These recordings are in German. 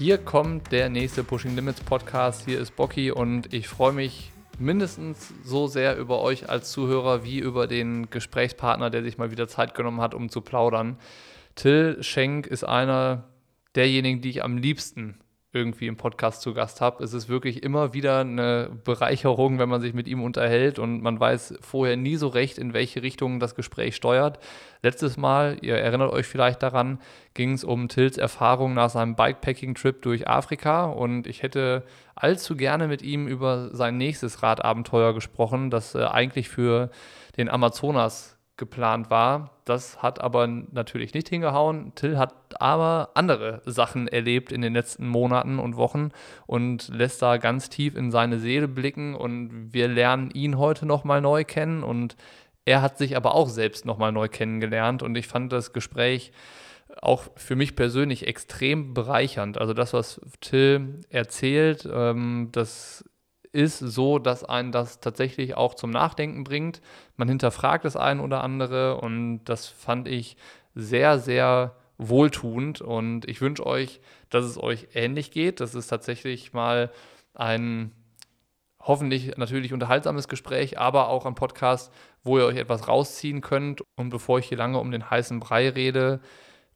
Hier kommt der nächste Pushing Limits Podcast. Hier ist Bocky und ich freue mich mindestens so sehr über euch als Zuhörer wie über den Gesprächspartner, der sich mal wieder Zeit genommen hat, um zu plaudern. Till Schenk ist einer derjenigen, die ich am liebsten irgendwie im Podcast zu Gast habe. Es ist wirklich immer wieder eine Bereicherung, wenn man sich mit ihm unterhält und man weiß vorher nie so recht, in welche Richtung das Gespräch steuert. Letztes Mal, ihr erinnert euch vielleicht daran, ging es um Tills Erfahrung nach seinem Bikepacking-Trip durch Afrika und ich hätte allzu gerne mit ihm über sein nächstes Radabenteuer gesprochen, das äh, eigentlich für den Amazonas geplant war. Das hat aber natürlich nicht hingehauen. Till hat aber andere Sachen erlebt in den letzten Monaten und Wochen und lässt da ganz tief in seine Seele blicken und wir lernen ihn heute nochmal neu kennen und er hat sich aber auch selbst nochmal neu kennengelernt und ich fand das Gespräch auch für mich persönlich extrem bereichernd. Also das, was Till erzählt, ähm, das ist so, dass einen das tatsächlich auch zum Nachdenken bringt. Man hinterfragt das ein oder andere und das fand ich sehr, sehr wohltuend und ich wünsche euch, dass es euch ähnlich geht. Das ist tatsächlich mal ein hoffentlich natürlich unterhaltsames Gespräch, aber auch ein Podcast, wo ihr euch etwas rausziehen könnt. Und bevor ich hier lange um den heißen Brei rede,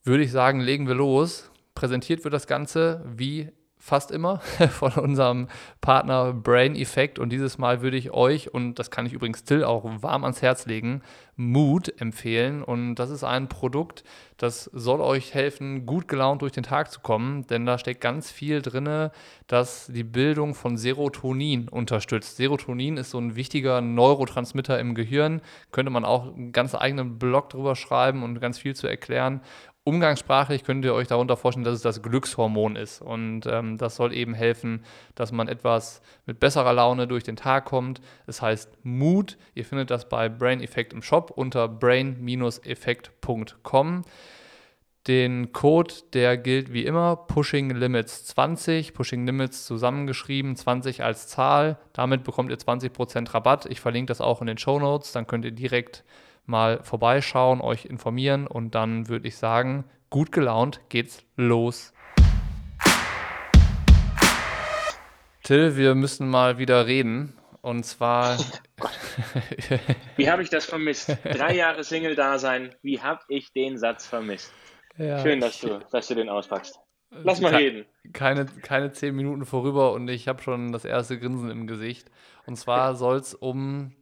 würde ich sagen, legen wir los. Präsentiert wird das Ganze wie fast immer von unserem Partner Brain Effect. Und dieses Mal würde ich euch, und das kann ich übrigens Till auch warm ans Herz legen, Mood empfehlen. Und das ist ein Produkt, das soll euch helfen, gut gelaunt durch den Tag zu kommen, denn da steckt ganz viel drin, das die Bildung von Serotonin unterstützt. Serotonin ist so ein wichtiger Neurotransmitter im Gehirn. Könnte man auch einen ganz eigenen Blog drüber schreiben und ganz viel zu erklären. Umgangssprachlich könnt ihr euch darunter vorstellen, dass es das Glückshormon ist. Und ähm, das soll eben helfen, dass man etwas mit besserer Laune durch den Tag kommt. Es heißt Mood. Ihr findet das bei Brain Effect im Shop unter brain-effekt.com. Den Code, der gilt wie immer, Pushing Limits 20, Pushing Limits zusammengeschrieben, 20 als Zahl. Damit bekommt ihr 20% Rabatt. Ich verlinke das auch in den Show Notes, dann könnt ihr direkt mal vorbeischauen, euch informieren und dann würde ich sagen, gut gelaunt geht's los. Till, wir müssen mal wieder reden. Und zwar. Oh wie habe ich das vermisst? Drei Jahre Single-Dasein, wie habe ich den Satz vermisst? Ja. Schön, dass du, dass du den auspackst. Lass mal reden. Keine, keine zehn Minuten vorüber und ich habe schon das erste Grinsen im Gesicht. Und zwar soll es um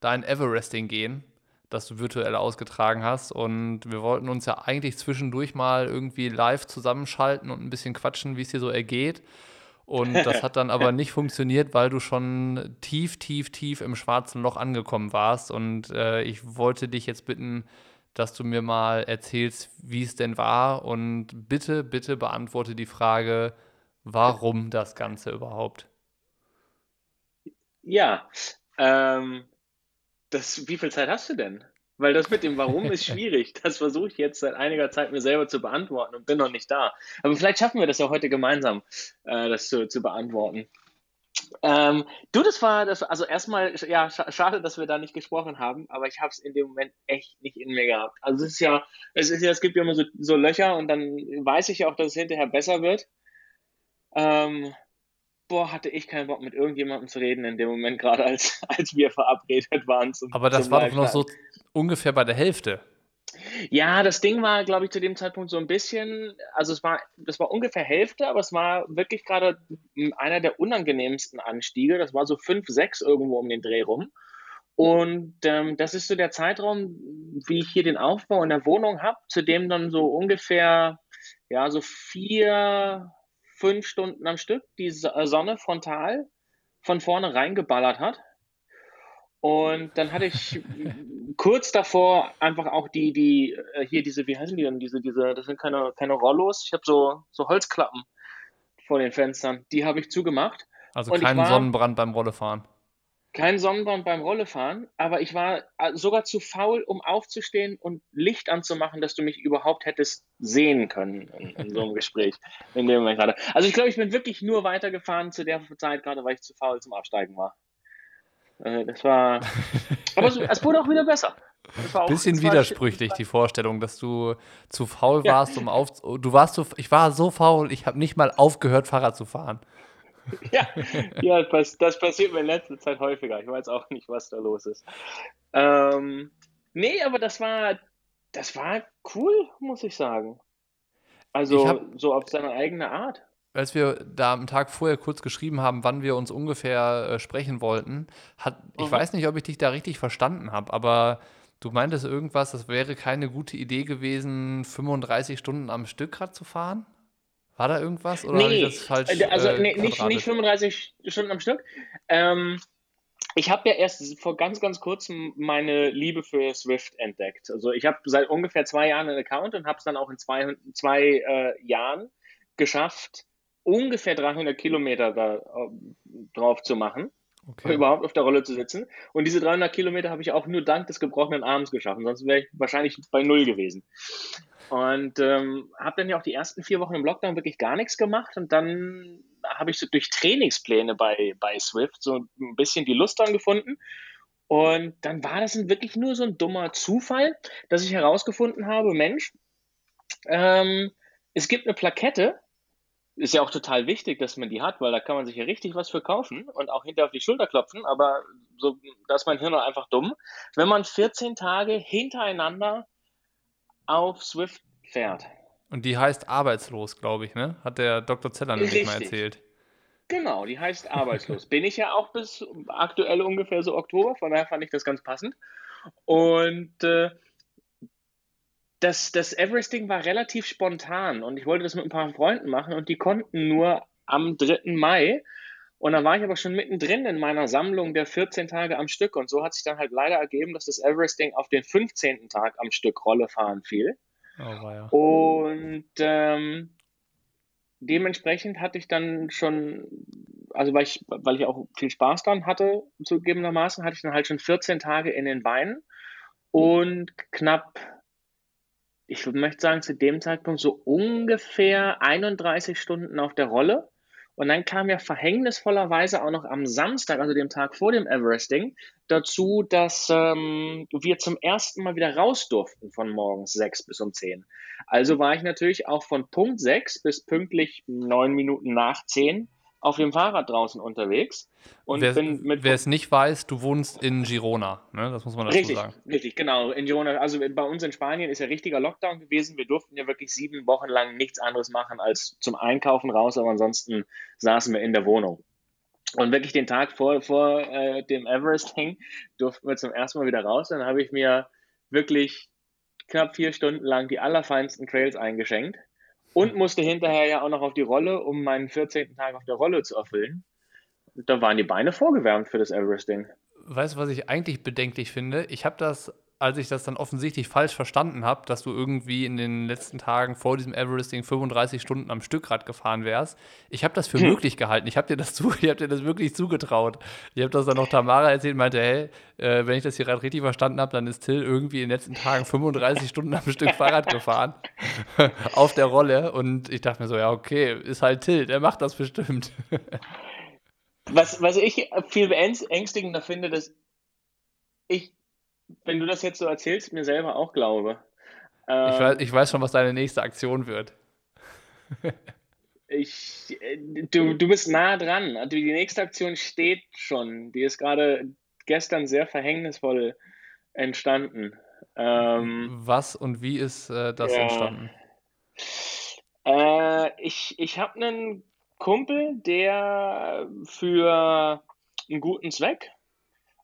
dein Everesting gehen das du virtuell ausgetragen hast. Und wir wollten uns ja eigentlich zwischendurch mal irgendwie live zusammenschalten und ein bisschen quatschen, wie es dir so ergeht. Und das hat dann aber nicht funktioniert, weil du schon tief, tief, tief im schwarzen Loch angekommen warst. Und äh, ich wollte dich jetzt bitten, dass du mir mal erzählst, wie es denn war. Und bitte, bitte beantworte die Frage, warum das Ganze überhaupt? Ja, ähm, das, wie viel Zeit hast du denn? Weil das mit dem Warum ist schwierig. Das versuche ich jetzt seit einiger Zeit mir selber zu beantworten und bin noch nicht da. Aber vielleicht schaffen wir das ja heute gemeinsam, äh, das zu, zu beantworten. Ähm, du, das war, das, also erstmal, ja, sch schade, dass wir da nicht gesprochen haben, aber ich habe es in dem Moment echt nicht in mir gehabt. Also es ist ja, es ist ja, es gibt ja immer so, so Löcher und dann weiß ich ja auch, dass es hinterher besser wird. Ähm, boah, hatte ich keinen Bock mit irgendjemandem zu reden in dem Moment, gerade als, als wir verabredet waren. Zum, Aber das war doch noch so ungefähr bei der Hälfte. Ja, das Ding war, glaube ich, zu dem Zeitpunkt so ein bisschen, also es war, das war ungefähr Hälfte, aber es war wirklich gerade einer der unangenehmsten Anstiege. Das war so 5, 6 irgendwo um den Dreh rum. Und ähm, das ist so der Zeitraum, wie ich hier den Aufbau in der Wohnung habe, zu dem dann so ungefähr, ja, so vier, fünf Stunden am Stück die äh, Sonne frontal von vorne reingeballert hat. Und dann hatte ich kurz davor einfach auch die, die, äh, hier diese, wie heißen die denn, diese, diese, das sind keine, keine Rollos, ich habe so, so Holzklappen vor den Fenstern, die habe ich zugemacht. Also keinen Sonnenbrand beim Rollefahren. Kein Sonnenbrand beim Rollefahren, aber ich war äh, sogar zu faul, um aufzustehen und Licht anzumachen, dass du mich überhaupt hättest sehen können in, in so einem Gespräch. In dem Moment gerade. Also ich glaube, ich bin wirklich nur weitergefahren zu der Zeit, gerade weil ich zu faul zum Absteigen war. Äh, das war. Aber es wurde auch wieder besser. Auch, Bisschen widersprüchlich die Vorstellung, dass du zu faul ja. warst, um auf. Du warst so, ich war so faul, ich habe nicht mal aufgehört, Fahrrad zu fahren. Ja, ja das, das, passiert mir in letzter Zeit häufiger. Ich weiß auch nicht, was da los ist. Ähm, nee, aber das war, das war cool, muss ich sagen. Also hab, so auf seine eigene Art. Als wir da am Tag vorher kurz geschrieben haben, wann wir uns ungefähr äh, sprechen wollten, hat, mhm. ich weiß nicht, ob ich dich da richtig verstanden habe, aber Du meintest irgendwas, das wäre keine gute Idee gewesen, 35 Stunden am Stück Rad zu fahren? War da irgendwas? Oder nee, das falsch, äh, also äh, nee, nicht, nicht 35 Stunden am Stück. Ähm, ich habe ja erst vor ganz, ganz kurzem meine Liebe für Swift entdeckt. Also ich habe seit ungefähr zwei Jahren einen Account und habe es dann auch in zwei, zwei äh, Jahren geschafft, ungefähr 300 Kilometer da, äh, drauf zu machen okay. überhaupt auf der Rolle zu sitzen. Und diese 300 Kilometer habe ich auch nur dank des gebrochenen Arms geschaffen, sonst wäre ich wahrscheinlich bei Null gewesen. Und ähm, habe dann ja auch die ersten vier Wochen im Lockdown wirklich gar nichts gemacht und dann habe ich so durch Trainingspläne bei, bei Swift so ein bisschen die Lust dran gefunden. Und dann war das wirklich nur so ein dummer Zufall, dass ich herausgefunden habe, Mensch, ähm, es gibt eine Plakette, ist ja auch total wichtig, dass man die hat, weil da kann man sich ja richtig was für kaufen und auch hinter auf die Schulter klopfen, aber so, da ist mein Hirn einfach dumm. Wenn man 14 Tage hintereinander auf Swift fährt. Und die heißt arbeitslos, glaube ich, ne? Hat der Dr. Zeller nämlich mal erzählt. Genau, die heißt arbeitslos. Bin ich ja auch bis aktuell ungefähr so Oktober, von daher fand ich das ganz passend. Und äh, das, das Everesting war relativ spontan und ich wollte das mit ein paar Freunden machen und die konnten nur am 3. Mai. Und dann war ich aber schon mittendrin in meiner Sammlung der 14 Tage am Stück. Und so hat sich dann halt leider ergeben, dass das Everesting auf den 15. Tag am Stück Rolle fahren fiel. Oh, ja. Und ähm, dementsprechend hatte ich dann schon, also weil ich, weil ich auch viel Spaß dann hatte, zugegebenermaßen, hatte ich dann halt schon 14 Tage in den Beinen und knapp ich möchte sagen, zu dem Zeitpunkt so ungefähr 31 Stunden auf der Rolle. Und dann kam ja verhängnisvollerweise auch noch am Samstag, also dem Tag vor dem Everesting, dazu, dass ähm, wir zum ersten Mal wieder raus durften von morgens 6 bis um 10. Also war ich natürlich auch von Punkt 6 bis pünktlich 9 Minuten nach 10 auf dem Fahrrad draußen unterwegs. Und wer, bin mit wer es nicht weiß, du wohnst in Girona, ne? das muss man dazu richtig, sagen. Richtig, genau. In Girona, also bei uns in Spanien ist ja richtiger Lockdown gewesen. Wir durften ja wirklich sieben Wochen lang nichts anderes machen als zum Einkaufen raus, aber ansonsten saßen wir in der Wohnung. Und wirklich den Tag vor, vor äh, dem Everesting durften wir zum ersten Mal wieder raus. Dann habe ich mir wirklich knapp vier Stunden lang die allerfeinsten Trails eingeschenkt und musste hinterher ja auch noch auf die Rolle, um meinen 14. Tag auf der Rolle zu erfüllen. Da waren die Beine vorgewärmt für das Everesting. Weißt du, was ich eigentlich bedenklich finde? Ich habe das als ich das dann offensichtlich falsch verstanden habe, dass du irgendwie in den letzten Tagen vor diesem Everesting 35 Stunden am Stückrad gefahren wärst. Ich habe das für hm. möglich gehalten. Ich habe dir das zu, ich habe dir das wirklich zugetraut. Ich habe das dann noch Tamara erzählt und meinte, hey, äh, wenn ich das hier gerade richtig verstanden habe, dann ist Till irgendwie in den letzten Tagen 35 Stunden am Stück Fahrrad gefahren auf der Rolle und ich dachte mir so, ja, okay, ist halt Till, der macht das bestimmt. was, was ich viel beängstigender finde, dass ich wenn du das jetzt so erzählst, mir selber auch glaube. Ähm, ich, weiß, ich weiß schon, was deine nächste Aktion wird. ich, äh, du, du bist nah dran. Also die nächste Aktion steht schon. Die ist gerade gestern sehr verhängnisvoll entstanden. Ähm, was und wie ist äh, das ja. entstanden? Äh, ich ich habe einen Kumpel, der für einen guten Zweck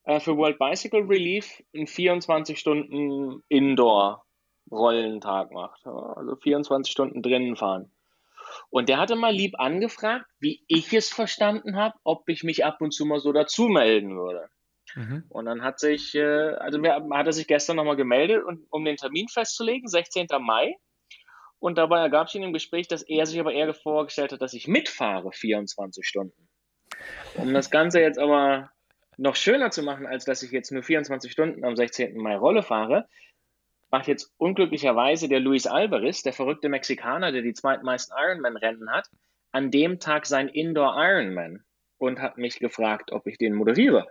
äh, für World Bicycle Relief einen 24 Stunden Indoor-Rollentag macht. Also 24 Stunden drinnen fahren. Und der hatte mal lieb angefragt, wie ich es verstanden habe, ob ich mich ab und zu mal so dazu melden würde. Mhm. Und dann hat sich, äh, also hat er sich gestern nochmal gemeldet, um den Termin festzulegen, 16. Mai. Und dabei ergab sich in dem Gespräch, dass er sich aber eher vorgestellt hat, dass ich mitfahre 24 Stunden. Um das Ganze jetzt aber noch schöner zu machen, als dass ich jetzt nur 24 Stunden am 16. Mai Rolle fahre, macht jetzt unglücklicherweise der Luis Alvarez, der verrückte Mexikaner, der die zweitmeisten Ironman-Rennen hat, an dem Tag sein Indoor Ironman und hat mich gefragt, ob ich den moderiere.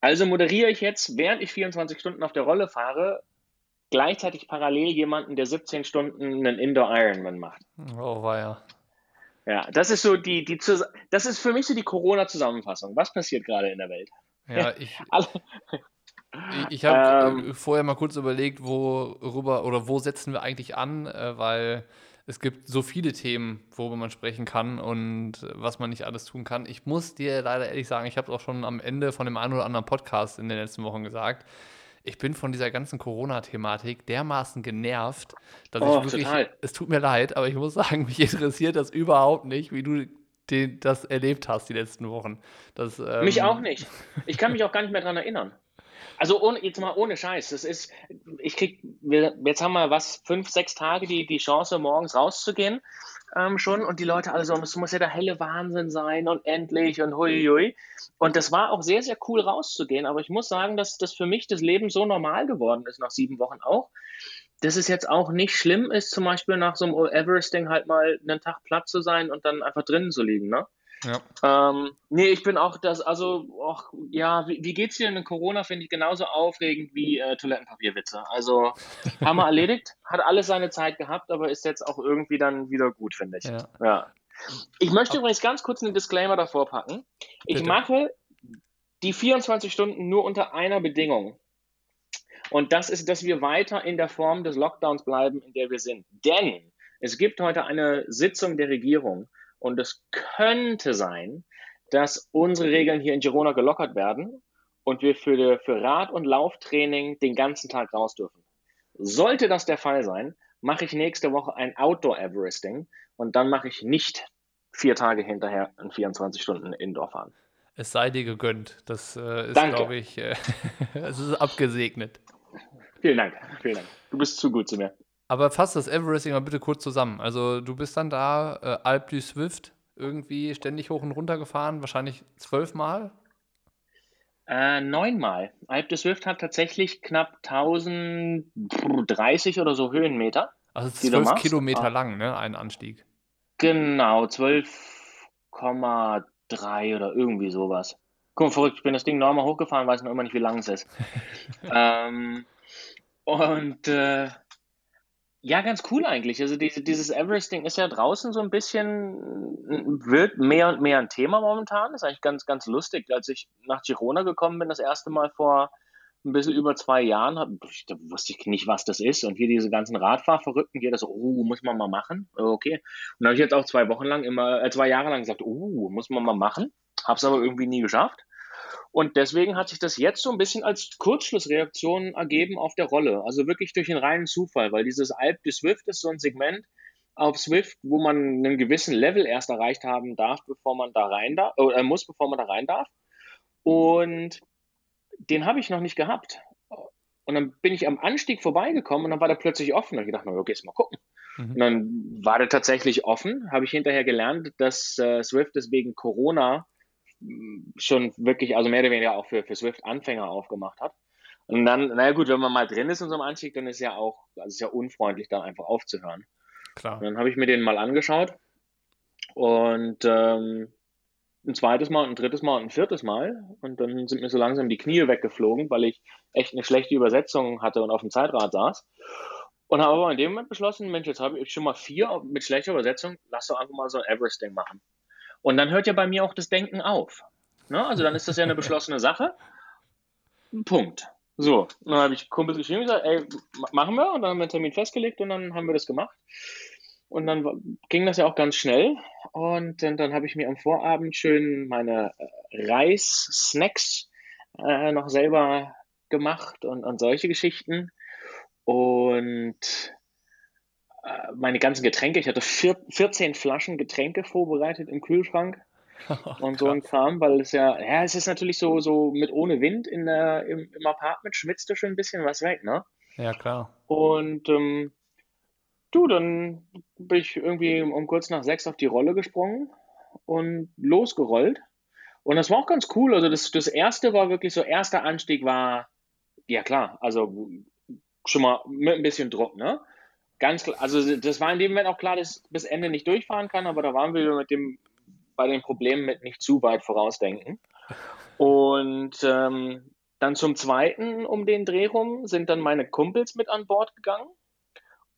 Also moderiere ich jetzt, während ich 24 Stunden auf der Rolle fahre, gleichzeitig parallel jemanden, der 17 Stunden einen Indoor Ironman macht. Oh, war ja. Das ist so die, die das ist für mich so die Corona-Zusammenfassung. Was passiert gerade in der Welt? Ja, ich, ich, ich habe ähm, vorher mal kurz überlegt, worüber oder wo setzen wir eigentlich an, äh, weil es gibt so viele Themen, worüber man sprechen kann und was man nicht alles tun kann. Ich muss dir leider ehrlich sagen, ich habe es auch schon am Ende von dem einen oder anderen Podcast in den letzten Wochen gesagt ich bin von dieser ganzen Corona-Thematik dermaßen genervt, dass oh, ich wirklich, total. es tut mir leid, aber ich muss sagen, mich interessiert das überhaupt nicht, wie du den, das erlebt hast die letzten Wochen. Das, ähm mich auch nicht. Ich kann mich auch gar nicht mehr daran erinnern. Also ohne, jetzt mal ohne Scheiß. Das ist, ich krieg, wir, jetzt haben wir was, fünf, sechs Tage die, die Chance, morgens rauszugehen ähm, schon und die Leute alle so, es muss ja der helle Wahnsinn sein und endlich und huiui. Und das war auch sehr, sehr cool rauszugehen, aber ich muss sagen, dass das für mich das Leben so normal geworden ist nach sieben Wochen auch, dass es jetzt auch nicht schlimm ist, zum Beispiel nach so einem Everesting halt mal einen Tag platt zu sein und dann einfach drinnen zu liegen, ne? Ja. Ähm, nee, ich bin auch das, also, auch, ja, wie, wie geht's dir in Corona, finde ich genauso aufregend wie äh, Toilettenpapierwitze. Also, haben wir erledigt, hat alles seine Zeit gehabt, aber ist jetzt auch irgendwie dann wieder gut, finde ich. Ja. ja. Ich möchte übrigens ganz kurz einen Disclaimer davor packen. Ich Bitte. mache die 24 Stunden nur unter einer Bedingung. Und das ist, dass wir weiter in der Form des Lockdowns bleiben, in der wir sind. Denn es gibt heute eine Sitzung der Regierung und es könnte sein, dass unsere Regeln hier in Girona gelockert werden und wir für, für Rad- und Lauftraining den ganzen Tag raus dürfen. Sollte das der Fall sein, mache ich nächste Woche ein Outdoor-Everesting und dann mache ich nicht vier Tage hinterher ein 24 Stunden Indoor fahren. Es sei dir gegönnt. Das äh, ist, glaube ich, äh, es ist abgesegnet. Vielen Dank, vielen Dank. Du bist zu gut zu mir. Aber fass das Everesting mal bitte kurz zusammen. Also du bist dann da, äh, Alp du Swift, irgendwie ständig hoch und runter gefahren, wahrscheinlich zwölfmal? Äh, neunmal. Alp du Swift hat tatsächlich knapp 1030 oder so Höhenmeter. Also zwölf Kilometer ah. lang, ne? Ein Anstieg. Genau, 12,3 oder irgendwie sowas. Guck mal, verrückt, ich bin das Ding normal hochgefahren, weiß noch immer nicht, wie lang es ist. ähm, und äh, ja, ganz cool eigentlich. Also diese, dieses Everesting ist ja draußen so ein bisschen, wird mehr und mehr ein Thema momentan. ist eigentlich ganz, ganz lustig. Als ich nach Girona gekommen bin, das erste Mal vor ein bisschen über zwei Jahren, hab, da wusste ich nicht, was das ist. Und hier diese ganzen Radfahrverrückten, hier das, oh, muss man mal machen. Okay. Und da habe ich jetzt auch zwei Wochen lang immer, äh, zwei Jahre lang gesagt, oh, muss man mal machen. Hab's aber irgendwie nie geschafft. Und deswegen hat sich das jetzt so ein bisschen als Kurzschlussreaktion ergeben auf der Rolle. Also wirklich durch den reinen Zufall, weil dieses Alp de Swift ist so ein Segment auf Swift, wo man einen gewissen Level erst erreicht haben darf, bevor man da rein darf, äh, muss, bevor man da rein darf. Und den habe ich noch nicht gehabt. Und dann bin ich am Anstieg vorbeigekommen und dann war der plötzlich offen. Und ich dachte, okay, jetzt mal gucken. Mhm. Und dann war der tatsächlich offen. Habe ich hinterher gelernt, dass äh, Swift deswegen Corona schon wirklich, also mehr oder weniger auch für, für Swift-Anfänger aufgemacht hat. Und dann, naja gut, wenn man mal drin ist in so einem Anstieg, dann ist ja auch, also ist ja unfreundlich, dann einfach aufzuhören. Klar. Und dann habe ich mir den mal angeschaut und ähm, ein zweites Mal, ein drittes Mal und ein viertes Mal. Und dann sind mir so langsam die Knie weggeflogen, weil ich echt eine schlechte Übersetzung hatte und auf dem Zeitrad saß. Und habe aber in dem Moment beschlossen, Mensch, jetzt habe ich schon mal vier mit schlechter Übersetzung, lass doch einfach mal so ein Everesting machen. Und dann hört ja bei mir auch das Denken auf. Ne? Also dann ist das ja eine beschlossene Sache. Punkt. So, dann habe ich Kumpels geschrieben und gesagt, ey, machen wir. Und dann haben wir einen Termin festgelegt und dann haben wir das gemacht. Und dann ging das ja auch ganz schnell. Und dann, dann habe ich mir am Vorabend schön meine äh, Reis-Snacks äh, noch selber gemacht und, und solche Geschichten. Und meine ganzen Getränke. Ich hatte vier, 14 Flaschen Getränke vorbereitet im Kühlschrank. und so ein Kram, weil es ja, ja, es ist natürlich so, so mit ohne Wind in der, im, im Apartment schwitzt du schon ein bisschen was weg, ne? Ja, klar. Und ähm, du, dann bin ich irgendwie um kurz nach sechs auf die Rolle gesprungen und losgerollt. Und das war auch ganz cool. Also das, das erste war wirklich so, erster Anstieg war, ja klar, also schon mal mit ein bisschen Druck, ne? Ganz klar, also das war in dem Moment auch klar, dass bis Ende nicht durchfahren kann, aber da waren wir mit dem, bei den Problemen mit nicht zu weit vorausdenken. Und ähm, dann zum zweiten um den Dreh rum sind dann meine Kumpels mit an Bord gegangen.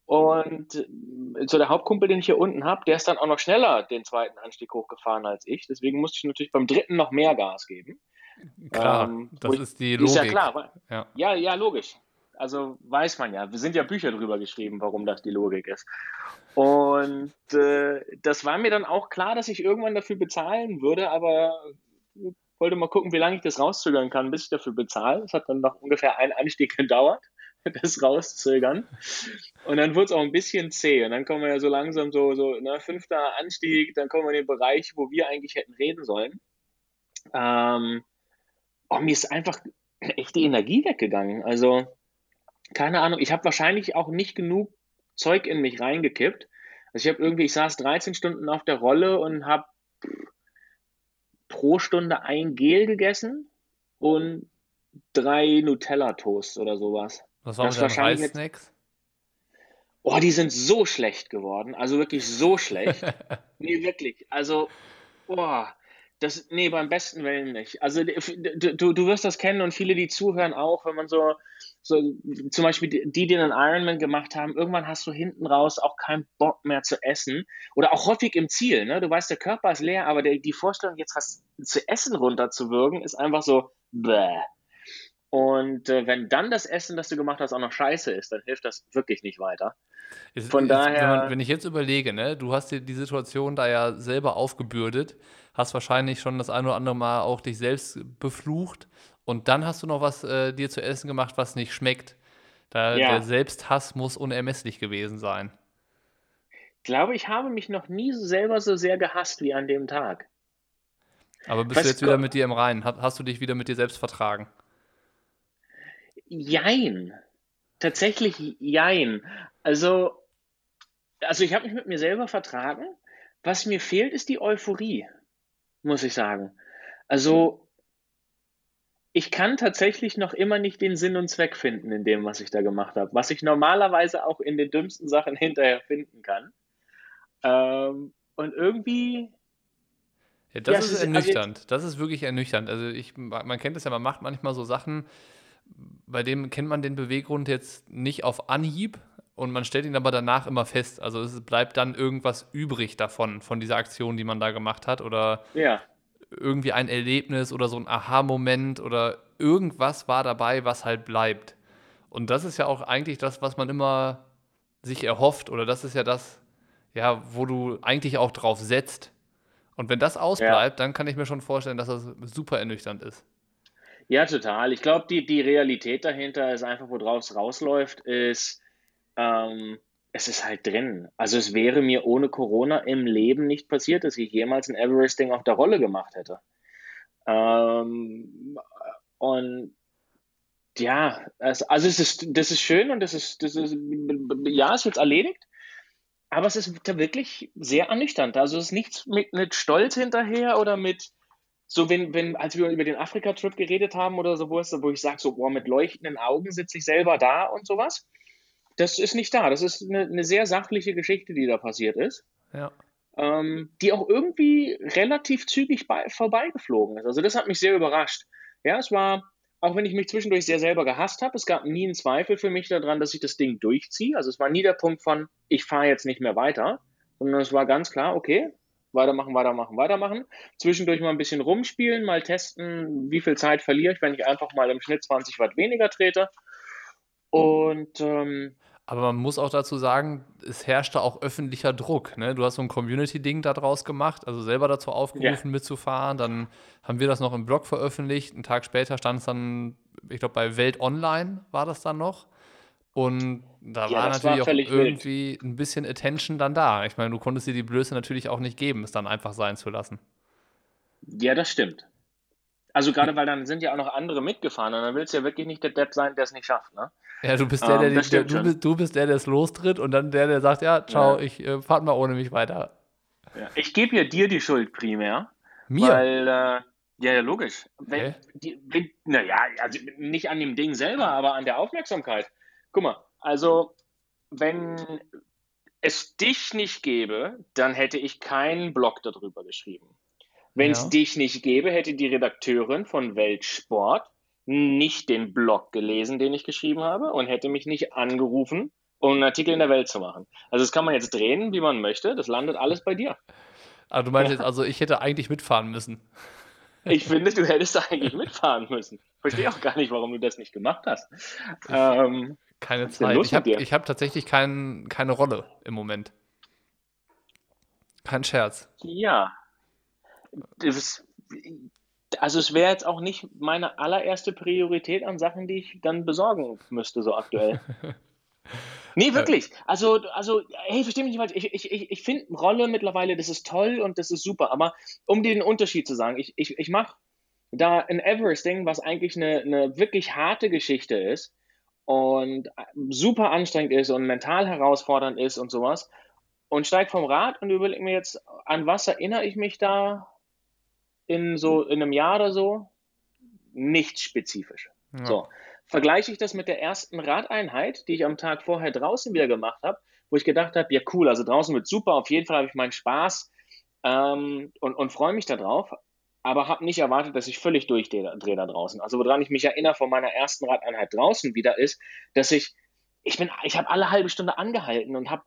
Und äh, so der Hauptkumpel, den ich hier unten habe, der ist dann auch noch schneller den zweiten Anstieg hochgefahren als ich. Deswegen musste ich natürlich beim dritten noch mehr Gas geben. Klar, ähm, das ist die Logik. Ist ja klar. Ja. ja, ja, logisch. Also weiß man ja. Wir sind ja Bücher drüber geschrieben, warum das die Logik ist. Und äh, das war mir dann auch klar, dass ich irgendwann dafür bezahlen würde, aber wollte mal gucken, wie lange ich das rauszögern kann, bis ich dafür bezahle. Das hat dann noch ungefähr einen Anstieg gedauert, das rauszögern. Und dann wurde es auch ein bisschen zäh. Und dann kommen wir ja so langsam so, so ne, fünfter Anstieg, dann kommen wir in den Bereich, wo wir eigentlich hätten reden sollen. Ähm, oh, mir ist einfach echt die Energie weggegangen. Also, keine Ahnung, ich habe wahrscheinlich auch nicht genug Zeug in mich reingekippt. Also ich habe irgendwie, ich saß 13 Stunden auf der Rolle und habe pro Stunde ein Gel gegessen und drei Nutella-Toast oder sowas. Was war das mit den Reissnacks? Oh, die sind so schlecht geworden. Also wirklich so schlecht. nee, wirklich. Also, boah. Das, nee, beim besten Willen nicht. Also du, du wirst das kennen und viele, die zuhören, auch, wenn man so, so zum Beispiel die, die einen Ironman gemacht haben, irgendwann hast du hinten raus auch keinen Bock mehr zu essen. Oder auch häufig im Ziel, ne? Du weißt, der Körper ist leer, aber der, die Vorstellung, jetzt was zu essen runterzuwirken, ist einfach so, bäh. Und äh, wenn dann das Essen, das du gemacht hast, auch noch scheiße ist, dann hilft das wirklich nicht weiter. Ist, Von ist, daher. Wenn, man, wenn, ich jetzt überlege, ne, du hast dir die Situation da ja selber aufgebürdet, hast wahrscheinlich schon das ein oder andere Mal auch dich selbst beflucht und dann hast du noch was äh, dir zu essen gemacht, was nicht schmeckt. Da, ja. Der Selbsthass muss unermesslich gewesen sein. Ich glaube, ich habe mich noch nie selber so sehr gehasst wie an dem Tag. Aber bist was du jetzt wieder mit dir im Reinen? Hast du dich wieder mit dir selbst vertragen? Jein. Tatsächlich jein. Also, also ich habe mich mit mir selber vertragen. Was mir fehlt, ist die Euphorie, muss ich sagen. Also, ich kann tatsächlich noch immer nicht den Sinn und Zweck finden in dem, was ich da gemacht habe, was ich normalerweise auch in den dümmsten Sachen hinterher finden kann. Ähm, und irgendwie. Ja, das ja, ist, ist also ernüchternd. Also das ist wirklich ernüchternd. Also ich, man kennt es ja, man macht manchmal so Sachen, bei dem kennt man den Beweggrund jetzt nicht auf Anhieb und man stellt ihn aber danach immer fest. Also es bleibt dann irgendwas übrig davon, von dieser Aktion, die man da gemacht hat oder ja. Irgendwie ein Erlebnis oder so ein Aha-Moment oder irgendwas war dabei, was halt bleibt. Und das ist ja auch eigentlich das, was man immer sich erhofft oder das ist ja das, ja, wo du eigentlich auch drauf setzt. Und wenn das ausbleibt, ja. dann kann ich mir schon vorstellen, dass das super ernüchternd ist. Ja, total. Ich glaube, die, die Realität dahinter ist einfach, worauf es rausläuft, ist, ähm, es ist halt drin. Also es wäre mir ohne Corona im Leben nicht passiert, dass ich jemals ein Everesting auf der Rolle gemacht hätte. Ähm, und ja, es, also es ist, das ist schön und das ist, das ist, ja, ist jetzt erledigt. Aber es ist wirklich sehr ernüchternd. Also es ist nichts mit, mit Stolz hinterher oder mit, so wenn, wenn, als wir über den Afrika-Trip geredet haben oder so, wo, es, wo ich sage, so, boah, mit leuchtenden Augen sitze ich selber da und sowas. Das ist nicht da. Das ist eine, eine sehr sachliche Geschichte, die da passiert ist. Ja. Ähm, die auch irgendwie relativ zügig bei, vorbeigeflogen ist. Also das hat mich sehr überrascht. Ja, es war, auch wenn ich mich zwischendurch sehr selber gehasst habe, es gab nie einen Zweifel für mich daran, dass ich das Ding durchziehe. Also es war nie der Punkt von, ich fahre jetzt nicht mehr weiter, sondern es war ganz klar, okay, weitermachen, weitermachen, weitermachen. Zwischendurch mal ein bisschen rumspielen, mal testen, wie viel Zeit verliere ich, wenn ich einfach mal im Schnitt 20 Watt weniger trete. Und ähm, aber man muss auch dazu sagen, es herrschte auch öffentlicher Druck. Ne? Du hast so ein Community-Ding daraus gemacht, also selber dazu aufgerufen, ja. mitzufahren. Dann haben wir das noch im Blog veröffentlicht. Einen Tag später stand es dann, ich glaube, bei Welt Online war das dann noch. Und da ja, war natürlich war auch irgendwie wild. ein bisschen Attention dann da. Ich meine, du konntest dir die Blöße natürlich auch nicht geben, es dann einfach sein zu lassen. Ja, das stimmt. Also gerade weil dann sind ja auch noch andere mitgefahren und dann willst du ja wirklich nicht der Depp sein, der es nicht schafft, ne? Ja, du bist der, der, um, der, du, bist, du bist der, der es lostritt und dann der, der sagt, ja, ciao, ja. ich äh, fahrt mal ohne mich weiter. Ja. Ich gebe ja dir die Schuld primär. Mir? Weil, äh, ja, ja, logisch. Wenn, die, wenn, naja, also nicht an dem Ding selber, aber an der Aufmerksamkeit. Guck mal, also wenn es dich nicht gäbe, dann hätte ich keinen Blog darüber geschrieben. Wenn es ja. dich nicht gäbe, hätte die Redakteurin von Weltsport nicht den Blog gelesen, den ich geschrieben habe und hätte mich nicht angerufen, um einen Artikel in der Welt zu machen. Also das kann man jetzt drehen, wie man möchte. Das landet alles bei dir. Aber du meinst ja. jetzt, also ich hätte eigentlich mitfahren müssen. Ich finde, du hättest eigentlich mitfahren müssen. Verstehe auch gar nicht, warum du das nicht gemacht hast. Ähm, keine Zeit. Ich habe hab tatsächlich kein, keine Rolle im Moment. Kein Scherz. Ja. Das, also es wäre jetzt auch nicht meine allererste Priorität an Sachen, die ich dann besorgen müsste, so aktuell. Nee, wirklich. Also, also, hey, versteh mich nicht falsch. Ich, ich, ich finde Rolle mittlerweile, das ist toll und das ist super. Aber um dir den Unterschied zu sagen, ich, ich, ich mache da ein Everest-Ding, was eigentlich eine, eine wirklich harte Geschichte ist und super anstrengend ist und mental herausfordernd ist und sowas. Und steig vom Rad und überlege mir jetzt, an was erinnere ich mich da in so in einem Jahr oder so? Nichts spezifisch. Ja. So vergleiche ich das mit der ersten Radeinheit, die ich am Tag vorher draußen wieder gemacht habe, wo ich gedacht habe, ja cool, also draußen wird super, auf jeden Fall habe ich meinen Spaß ähm, und, und freue mich darauf, aber habe nicht erwartet, dass ich völlig durchdrehe da draußen. Also woran ich mich erinnere von meiner ersten Radeinheit draußen wieder ist, dass ich, ich bin, ich habe alle halbe Stunde angehalten und habe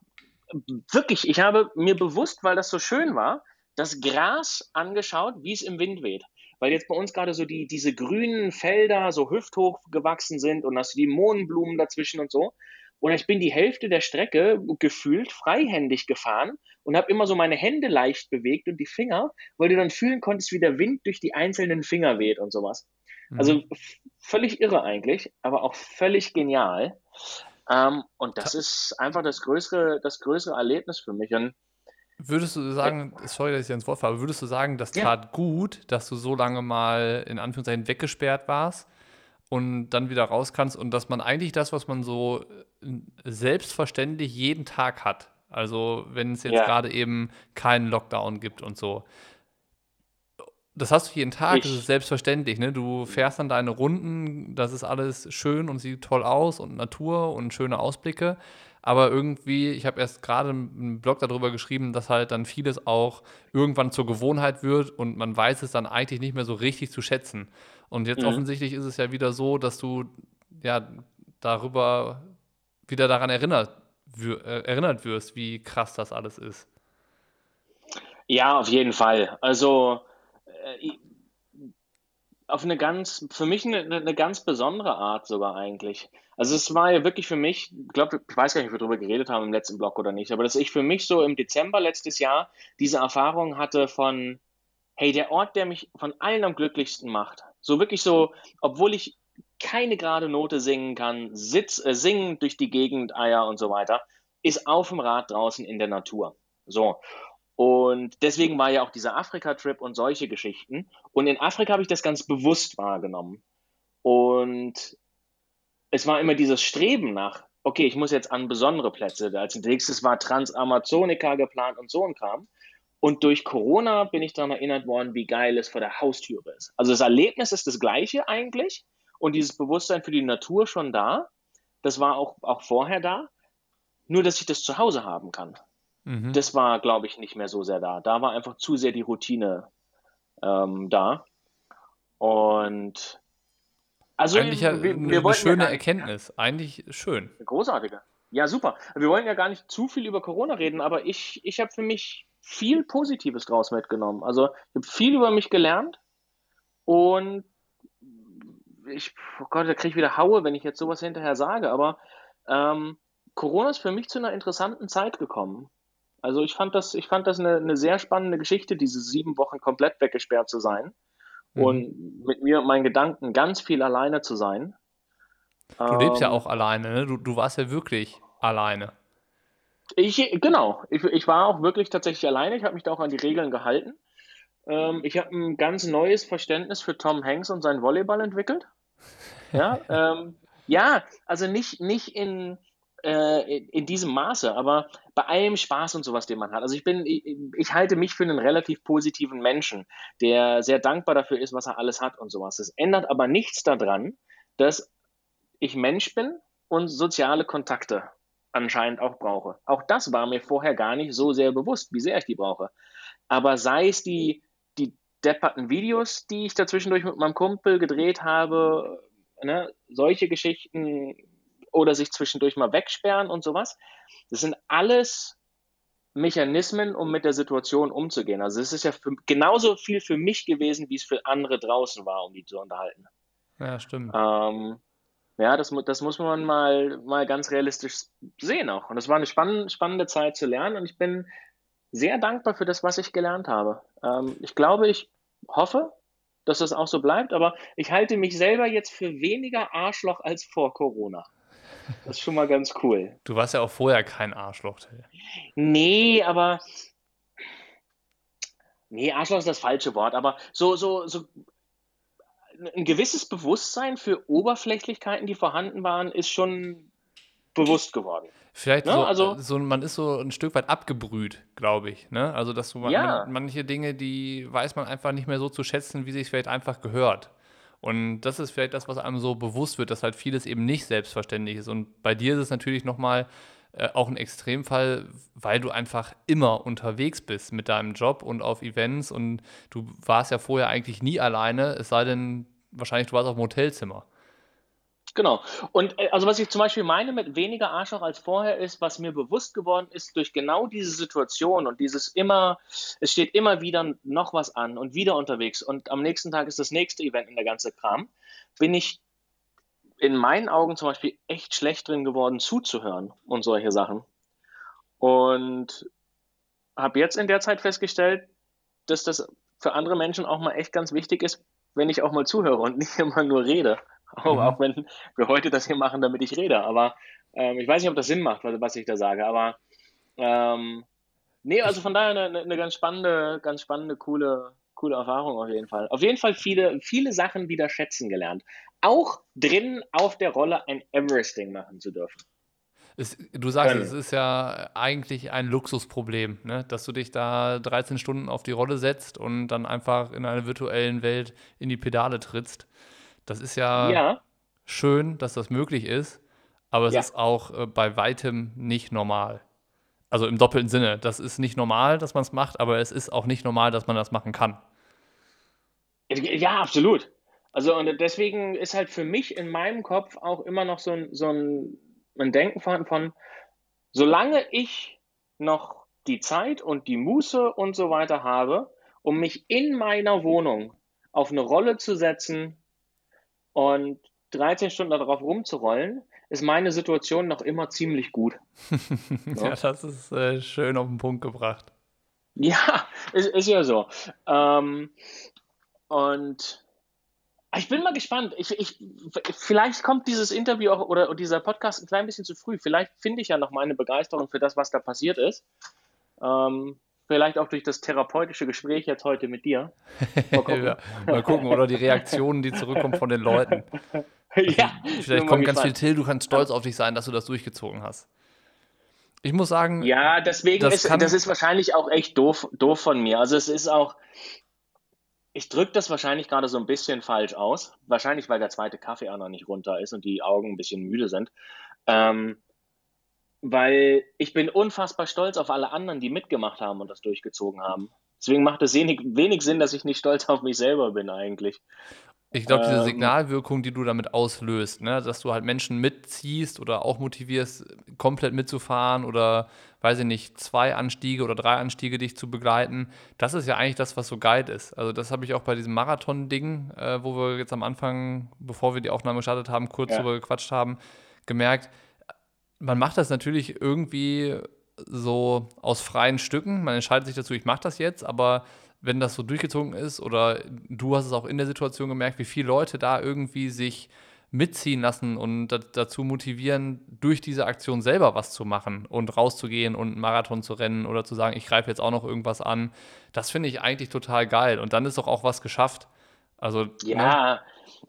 wirklich, ich habe mir bewusst, weil das so schön war, das Gras angeschaut, wie es im Wind weht weil jetzt bei uns gerade so die, diese grünen Felder so hüfthoch gewachsen sind und hast du die Mohnblumen dazwischen und so. Und ich bin die Hälfte der Strecke gefühlt freihändig gefahren und habe immer so meine Hände leicht bewegt und die Finger, weil du dann fühlen konntest, wie der Wind durch die einzelnen Finger weht und sowas. Mhm. Also völlig irre eigentlich, aber auch völlig genial. Ähm, und das ist einfach das größere, das größere Erlebnis für mich. Und Würdest du sagen, sorry, dass ich ins Wort fahre, würdest du sagen, das tat ja. gut, dass du so lange mal in Anführungszeichen weggesperrt warst und dann wieder raus kannst und dass man eigentlich das, was man so äh, selbstverständlich jeden Tag hat, also wenn es jetzt ja. gerade eben keinen Lockdown gibt und so, das hast du jeden Tag, ich. das ist selbstverständlich. Ne? Du fährst dann deine Runden, das ist alles schön und sieht toll aus und Natur und schöne Ausblicke. Aber irgendwie, ich habe erst gerade einen Blog darüber geschrieben, dass halt dann vieles auch irgendwann zur Gewohnheit wird und man weiß es dann eigentlich nicht mehr so richtig zu schätzen. Und jetzt mhm. offensichtlich ist es ja wieder so, dass du ja darüber wieder daran erinnert, äh, erinnert wirst, wie krass das alles ist. Ja, auf jeden Fall. Also äh, auf eine ganz, für mich eine, eine ganz besondere Art sogar eigentlich. Also es war ja wirklich für mich, ich glaube, ich weiß gar nicht, ob wir darüber geredet haben im letzten Blog oder nicht, aber dass ich für mich so im Dezember letztes Jahr diese Erfahrung hatte von, hey, der Ort, der mich von allen am glücklichsten macht. So wirklich so, obwohl ich keine gerade Note singen kann, sitz, äh, singen durch die Gegend, Eier und so weiter, ist auf dem Rad draußen in der Natur. So. Und deswegen war ja auch dieser Afrika-Trip und solche Geschichten. Und in Afrika habe ich das ganz bewusst wahrgenommen. Und es war immer dieses Streben nach, okay, ich muss jetzt an besondere Plätze. Als nächstes war Transamazonica geplant und so ein Kram. Und durch Corona bin ich daran erinnert worden, wie geil es vor der Haustüre ist. Also das Erlebnis ist das gleiche eigentlich und dieses Bewusstsein für die Natur schon da. Das war auch, auch vorher da. Nur, dass ich das zu Hause haben kann. Mhm. Das war, glaube ich, nicht mehr so sehr da. Da war einfach zu sehr die Routine ähm, da. Und also eigentlich ja wir, wir eine schöne ja Erkenntnis. Eigentlich schön. Großartige. Ja, super. Wir wollen ja gar nicht zu viel über Corona reden, aber ich, ich habe für mich viel Positives draus mitgenommen. Also ich habe viel über mich gelernt und ich, oh Gott, da kriege ich wieder Haue, wenn ich jetzt sowas hinterher sage, aber ähm, Corona ist für mich zu einer interessanten Zeit gekommen. Also ich fand das, ich fand das eine, eine sehr spannende Geschichte, diese sieben Wochen komplett weggesperrt zu sein mhm. und mit mir und meinen Gedanken ganz viel alleine zu sein. Du ähm, lebst ja ähm, auch alleine, ne? Du, du warst ja wirklich alleine. Ich, genau, ich, ich war auch wirklich tatsächlich alleine. Ich habe mich da auch an die Regeln gehalten. Ähm, ich habe ein ganz neues Verständnis für Tom Hanks und seinen Volleyball entwickelt. Ja, ähm, ja also nicht, nicht in, äh, in diesem Maße, aber bei allem Spaß und sowas, den man hat. Also ich bin, ich, ich, halte mich für einen relativ positiven Menschen, der sehr dankbar dafür ist, was er alles hat und sowas. Das ändert aber nichts daran, dass ich Mensch bin und soziale Kontakte anscheinend auch brauche. Auch das war mir vorher gar nicht so sehr bewusst, wie sehr ich die brauche. Aber sei es die depperten Videos, die ich dazwischendurch mit meinem Kumpel gedreht habe, ne, solche Geschichten oder sich zwischendurch mal wegsperren und sowas. Das sind alles Mechanismen, um mit der Situation umzugehen. Also es ist ja für, genauso viel für mich gewesen, wie es für andere draußen war, um die zu unterhalten. Ja, stimmt. Ähm, ja, das, das muss man mal, mal ganz realistisch sehen auch. Und es war eine spann spannende Zeit zu lernen und ich bin sehr dankbar für das, was ich gelernt habe. Ähm, ich glaube, ich hoffe, dass das auch so bleibt, aber ich halte mich selber jetzt für weniger Arschloch als vor Corona. Das ist schon mal ganz cool. Du warst ja auch vorher kein Arschloch, Till. Nee, aber. Nee, Arschloch ist das falsche Wort, aber so, so, so ein gewisses Bewusstsein für Oberflächlichkeiten, die vorhanden waren, ist schon bewusst geworden. Vielleicht ne? so, also, so, man ist so ein Stück weit abgebrüht, glaube ich. Ne? Also, dass du ja. man, manche Dinge, die weiß man einfach nicht mehr so zu schätzen, wie sich vielleicht einfach gehört. Und das ist vielleicht das, was einem so bewusst wird, dass halt vieles eben nicht selbstverständlich ist. Und bei dir ist es natürlich nochmal äh, auch ein Extremfall, weil du einfach immer unterwegs bist mit deinem Job und auf Events und du warst ja vorher eigentlich nie alleine, es sei denn, wahrscheinlich du warst auf dem Hotelzimmer. Genau. Und äh, also was ich zum Beispiel meine mit weniger Arschloch als vorher ist, was mir bewusst geworden ist durch genau diese Situation und dieses immer, es steht immer wieder noch was an und wieder unterwegs und am nächsten Tag ist das nächste Event in der ganze Kram, bin ich in meinen Augen zum Beispiel echt schlecht drin geworden, zuzuhören und solche Sachen. Und habe jetzt in der Zeit festgestellt, dass das für andere Menschen auch mal echt ganz wichtig ist, wenn ich auch mal zuhöre und nicht immer nur rede. Auch, mhm. auch wenn wir heute das hier machen, damit ich rede. Aber ähm, ich weiß nicht, ob das Sinn macht, was ich da sage. Aber ähm, nee, also von daher eine, eine ganz spannende, ganz spannende, coole, coole Erfahrung auf jeden Fall. Auf jeden Fall viele, viele Sachen wieder schätzen gelernt. Auch drin auf der Rolle ein Everesting machen zu dürfen. Es, du sagst, Können. es ist ja eigentlich ein Luxusproblem, ne? dass du dich da 13 Stunden auf die Rolle setzt und dann einfach in einer virtuellen Welt in die Pedale trittst. Das ist ja, ja. schön, dass das möglich ist, aber es ja. ist auch äh, bei weitem nicht normal. Also im doppelten Sinne. Das ist nicht normal, dass man es macht, aber es ist auch nicht normal, dass man das machen kann. Ja, absolut. Also und deswegen ist halt für mich in meinem Kopf auch immer noch so ein, so ein, ein Denken von, von, solange ich noch die Zeit und die Muße und so weiter habe, um mich in meiner Wohnung auf eine Rolle zu setzen, und 13 Stunden darauf rumzurollen, ist meine Situation noch immer ziemlich gut. ja, ja das ist äh, schön auf den Punkt gebracht. Ja, ist, ist ja so. Ähm, und ich bin mal gespannt. Ich, ich, vielleicht kommt dieses Interview auch oder dieser Podcast ein klein bisschen zu früh. Vielleicht finde ich ja noch meine Begeisterung für das, was da passiert ist. Ähm, Vielleicht auch durch das therapeutische Gespräch jetzt heute mit dir. Mal gucken, ja, mal gucken oder die Reaktionen, die zurückkommen von den Leuten. ja, vielleicht kommt ganz viel Till, du kannst stolz auf dich sein, dass du das durchgezogen hast. Ich muss sagen. Ja, deswegen das ist das ist wahrscheinlich auch echt doof, doof von mir. Also es ist auch. Ich drücke das wahrscheinlich gerade so ein bisschen falsch aus. Wahrscheinlich, weil der zweite Kaffee auch noch nicht runter ist und die Augen ein bisschen müde sind. Ähm, weil ich bin unfassbar stolz auf alle anderen, die mitgemacht haben und das durchgezogen haben. Deswegen macht es wenig, wenig Sinn, dass ich nicht stolz auf mich selber bin eigentlich. Ich glaube, diese ähm, Signalwirkung, die du damit auslöst, ne, dass du halt Menschen mitziehst oder auch motivierst, komplett mitzufahren oder, weiß ich nicht, zwei Anstiege oder drei Anstiege dich zu begleiten, das ist ja eigentlich das, was so geil ist. Also das habe ich auch bei diesem Marathon-Ding, äh, wo wir jetzt am Anfang, bevor wir die Aufnahme gestartet haben, kurz ja. drüber gequatscht haben, gemerkt, man macht das natürlich irgendwie so aus freien Stücken. Man entscheidet sich dazu, ich mache das jetzt, aber wenn das so durchgezogen ist oder du hast es auch in der Situation gemerkt, wie viele Leute da irgendwie sich mitziehen lassen und dazu motivieren, durch diese Aktion selber was zu machen und rauszugehen und einen Marathon zu rennen oder zu sagen, ich greife jetzt auch noch irgendwas an. Das finde ich eigentlich total geil. Und dann ist doch auch was geschafft. Also, ja, ne?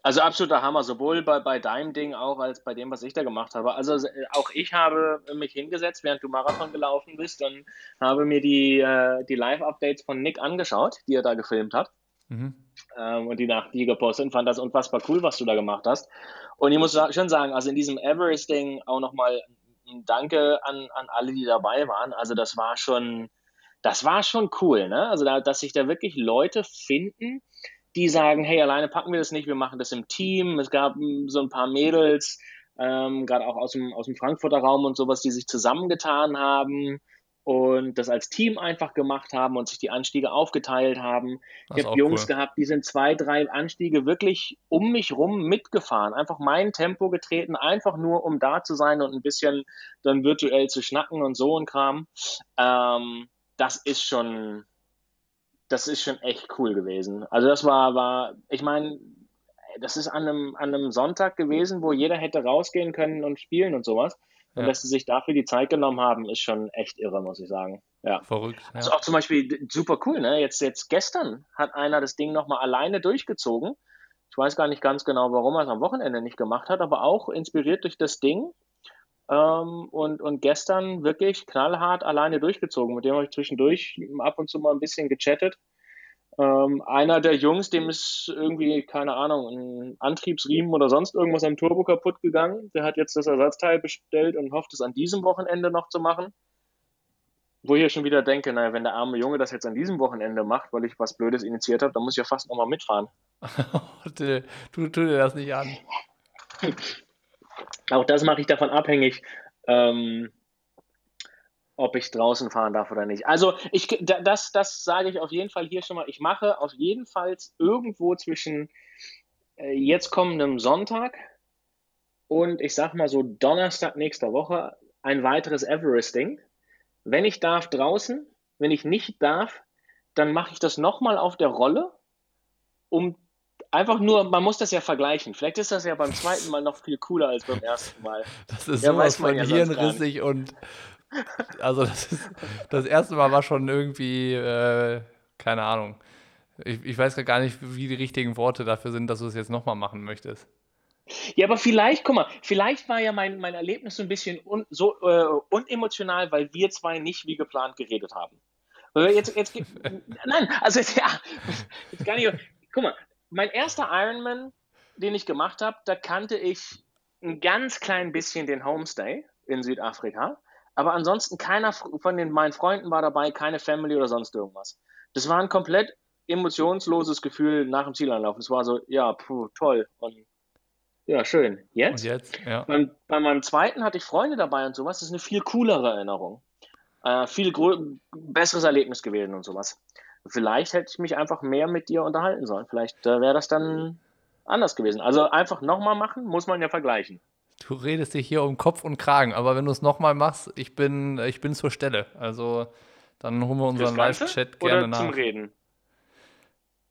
Also absoluter Hammer, sowohl bei, bei deinem Ding auch als bei dem, was ich da gemacht habe. Also äh, auch ich habe mich hingesetzt, während du Marathon gelaufen bist und habe mir die, äh, die Live-Updates von Nick angeschaut, die er da gefilmt hat. Mhm. Ähm, und die nach die gepostet und fand das unfassbar cool, was du da gemacht hast. Und ich muss schon sagen, also in diesem Everest-Ding auch nochmal ein Danke an, an alle, die dabei waren. Also das war schon, das war schon cool, ne? Also, da, dass sich da wirklich Leute finden, die sagen, hey, alleine packen wir das nicht, wir machen das im Team. Es gab hm, so ein paar Mädels, ähm, gerade auch aus dem, aus dem Frankfurter Raum und sowas, die sich zusammengetan haben und das als Team einfach gemacht haben und sich die Anstiege aufgeteilt haben. Das ich habe Jungs cool. gehabt, die sind zwei, drei Anstiege wirklich um mich rum mitgefahren, einfach mein Tempo getreten, einfach nur um da zu sein und ein bisschen dann virtuell zu schnacken und so ein Kram. Ähm, das ist schon, das ist schon echt cool gewesen. Also das war, war, ich meine, das ist an einem, an einem Sonntag gewesen, wo jeder hätte rausgehen können und spielen und sowas. Und ja. dass sie sich dafür die Zeit genommen haben, ist schon echt irre, muss ich sagen. Ja. Verrückt. Ja. Also auch zum Beispiel super cool, ne? Jetzt, jetzt gestern hat einer das Ding nochmal alleine durchgezogen. Ich weiß gar nicht ganz genau, warum er es am Wochenende nicht gemacht hat, aber auch inspiriert durch das Ding. Ähm, und, und gestern wirklich knallhart alleine durchgezogen. Mit dem habe ich zwischendurch ab und zu mal ein bisschen gechattet. Ähm, einer der Jungs, dem ist irgendwie, keine Ahnung, ein Antriebsriemen oder sonst irgendwas am Turbo kaputt gegangen. Der hat jetzt das Ersatzteil bestellt und hofft, es an diesem Wochenende noch zu machen. Wo ich ja schon wieder denke, naja, wenn der arme Junge das jetzt an diesem Wochenende macht, weil ich was Blödes initiiert habe, dann muss ich ja fast nochmal mitfahren. tu, tu dir das nicht an. Auch das mache ich davon abhängig, ähm, ob ich draußen fahren darf oder nicht. Also ich, das, das sage ich auf jeden Fall hier schon mal. Ich mache auf jeden Fall irgendwo zwischen äh, jetzt kommendem Sonntag und ich sag mal so Donnerstag nächster Woche ein weiteres Everesting. Wenn ich darf draußen, wenn ich nicht darf, dann mache ich das nochmal auf der Rolle, um einfach nur, man muss das ja vergleichen. Vielleicht ist das ja beim zweiten Mal noch viel cooler als beim ersten Mal. Das ist ja, sowas von ja hirnrissig und also das, ist, das erste Mal war schon irgendwie, äh, keine Ahnung. Ich, ich weiß gar nicht, wie die richtigen Worte dafür sind, dass du es jetzt nochmal machen möchtest. Ja, aber vielleicht, guck mal, vielleicht war ja mein, mein Erlebnis so ein bisschen un, so äh, unemotional, weil wir zwei nicht wie geplant geredet haben. Jetzt, jetzt, nein, also ja, jetzt gar nicht. Guck mal, mein erster Ironman, den ich gemacht habe, da kannte ich ein ganz klein bisschen den Homestay in Südafrika. Aber ansonsten keiner von den, meinen Freunden war dabei, keine Family oder sonst irgendwas. Das war ein komplett emotionsloses Gefühl nach dem Zielanlauf. Es war so, ja, puh, toll. Und ja, schön. Jetzt? Und jetzt ja. Bei, bei, meinem zweiten hatte ich Freunde dabei und sowas. Das ist eine viel coolere Erinnerung. Äh, viel besseres Erlebnis gewesen und sowas. Vielleicht hätte ich mich einfach mehr mit dir unterhalten sollen. Vielleicht äh, wäre das dann anders gewesen. Also einfach nochmal machen, muss man ja vergleichen. Du redest dich hier um Kopf und Kragen, aber wenn du es nochmal machst, ich bin, ich bin zur Stelle. Also dann holen wir unseren Live-Chat gerne oder nach. zum Reden?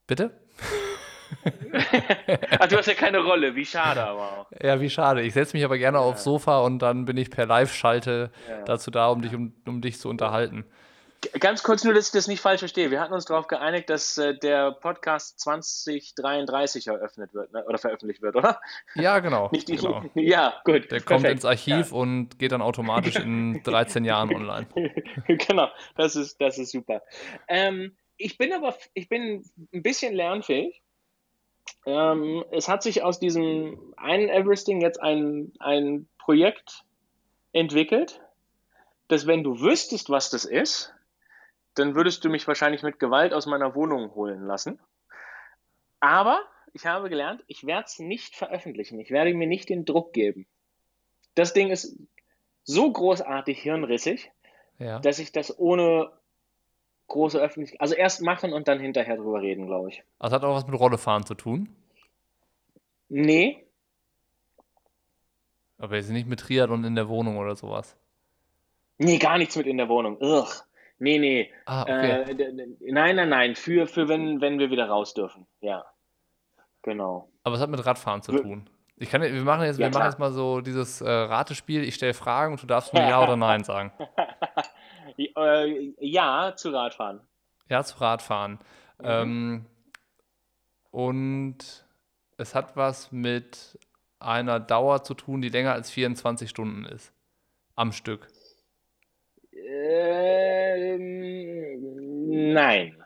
Bitte? Ach, du hast ja keine Rolle, wie schade aber auch. Ja, wie schade. Ich setze mich aber gerne ja. aufs Sofa und dann bin ich per Live-Schalte ja. dazu da, um dich, um, um dich zu unterhalten. Ganz kurz nur, dass ich das nicht falsch verstehe. Wir hatten uns darauf geeinigt, dass äh, der Podcast 2033 eröffnet wird ne? oder veröffentlicht wird, oder? Ja, genau. nicht die, genau. Ja, gut. Der perfekt. kommt ins Archiv ja. und geht dann automatisch in 13 Jahren online. genau, das ist, das ist super. Ähm, ich bin aber ich bin ein bisschen lernfähig. Ähm, es hat sich aus diesem einen Everesting jetzt ein, ein Projekt entwickelt, dass wenn du wüsstest, was das ist, dann würdest du mich wahrscheinlich mit Gewalt aus meiner Wohnung holen lassen. Aber ich habe gelernt, ich werde es nicht veröffentlichen. Ich werde mir nicht den Druck geben. Das Ding ist so großartig hirnrissig, ja. dass ich das ohne große Öffentlichkeit, also erst machen und dann hinterher drüber reden, glaube ich. Also hat auch was mit Rollefahren zu tun? Nee. Aber jetzt nicht mit Triathlon in der Wohnung oder sowas? Nee, gar nichts mit in der Wohnung. Ugh. Nee, nee. Ah, okay. Äh, nein, nein, nein. Für, für wenn, wenn wir wieder raus dürfen. Ja. Genau. Aber es hat mit Radfahren zu tun. Ich kann, wir machen jetzt, ja, wir machen jetzt mal so dieses äh, Ratespiel. Ich stelle Fragen und du darfst mir Ja oder Nein sagen. Äh, ja, zu Radfahren. Ja, zu Radfahren. Mhm. Ähm, und es hat was mit einer Dauer zu tun, die länger als 24 Stunden ist. Am Stück. Ähm, nein.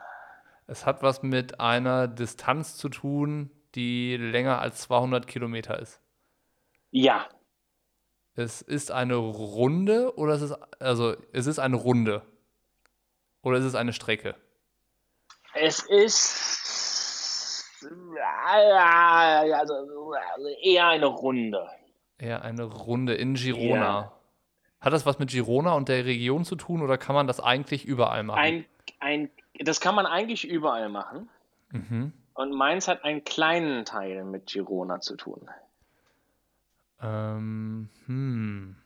Es hat was mit einer Distanz zu tun, die länger als 200 Kilometer ist. Ja. Es ist eine Runde oder es ist also es ist eine Runde. Oder ist es eine Strecke? Es ist also, eher eine Runde. Eher eine Runde in Girona. Ja. Hat das was mit Girona und der Region zu tun oder kann man das eigentlich überall machen? Ein, ein, das kann man eigentlich überall machen. Mhm. Und meins hat einen kleinen Teil mit Girona zu tun. Ähm, hm.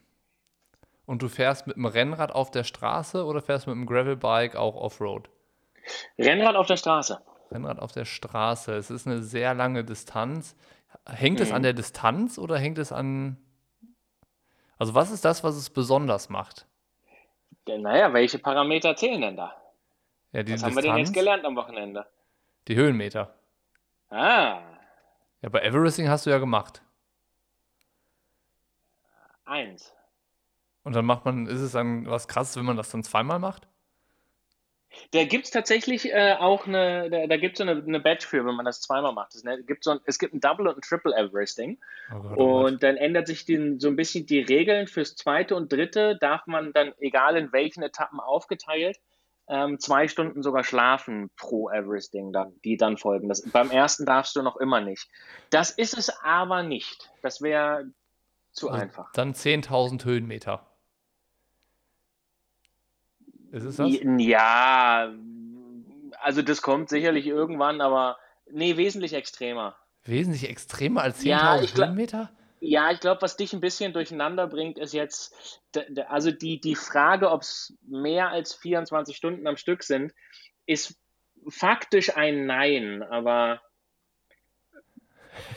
Und du fährst mit dem Rennrad auf der Straße oder fährst mit dem Gravelbike auch Offroad? Rennrad auf der Straße. Rennrad auf der Straße. Es ist eine sehr lange Distanz. Hängt mhm. es an der Distanz oder hängt es an. Also, was ist das, was es besonders macht? Naja, welche Parameter zählen denn da? Ja, die was Distanz, haben wir denn jetzt gelernt am Wochenende? Die Höhenmeter. Ah. Ja, bei Everesting hast du ja gemacht. Eins. Und dann macht man, ist es dann was krasses, wenn man das dann zweimal macht? Da gibt es tatsächlich äh, auch eine, da, da gibt es so eine, eine Badge für, wenn man das zweimal macht. Es, ne, gibt so ein, es gibt ein Double und ein Triple Everesting. Oh Gott, oh und dann ändert sich den, so ein bisschen die Regeln fürs zweite und dritte, darf man dann, egal in welchen Etappen aufgeteilt, ähm, zwei Stunden sogar schlafen pro Everesting, dann, die dann folgen. Das, beim ersten darfst du noch immer nicht. Das ist es aber nicht. Das wäre zu also einfach. Dann 10.000 Höhenmeter. Ist es das? Ja, also das kommt sicherlich irgendwann, aber nee, wesentlich extremer. Wesentlich extremer als 10.000 ja, Höhenmeter? Ja, ich glaube, was dich ein bisschen durcheinander bringt, ist jetzt, also die, die Frage, ob es mehr als 24 Stunden am Stück sind, ist faktisch ein Nein, aber.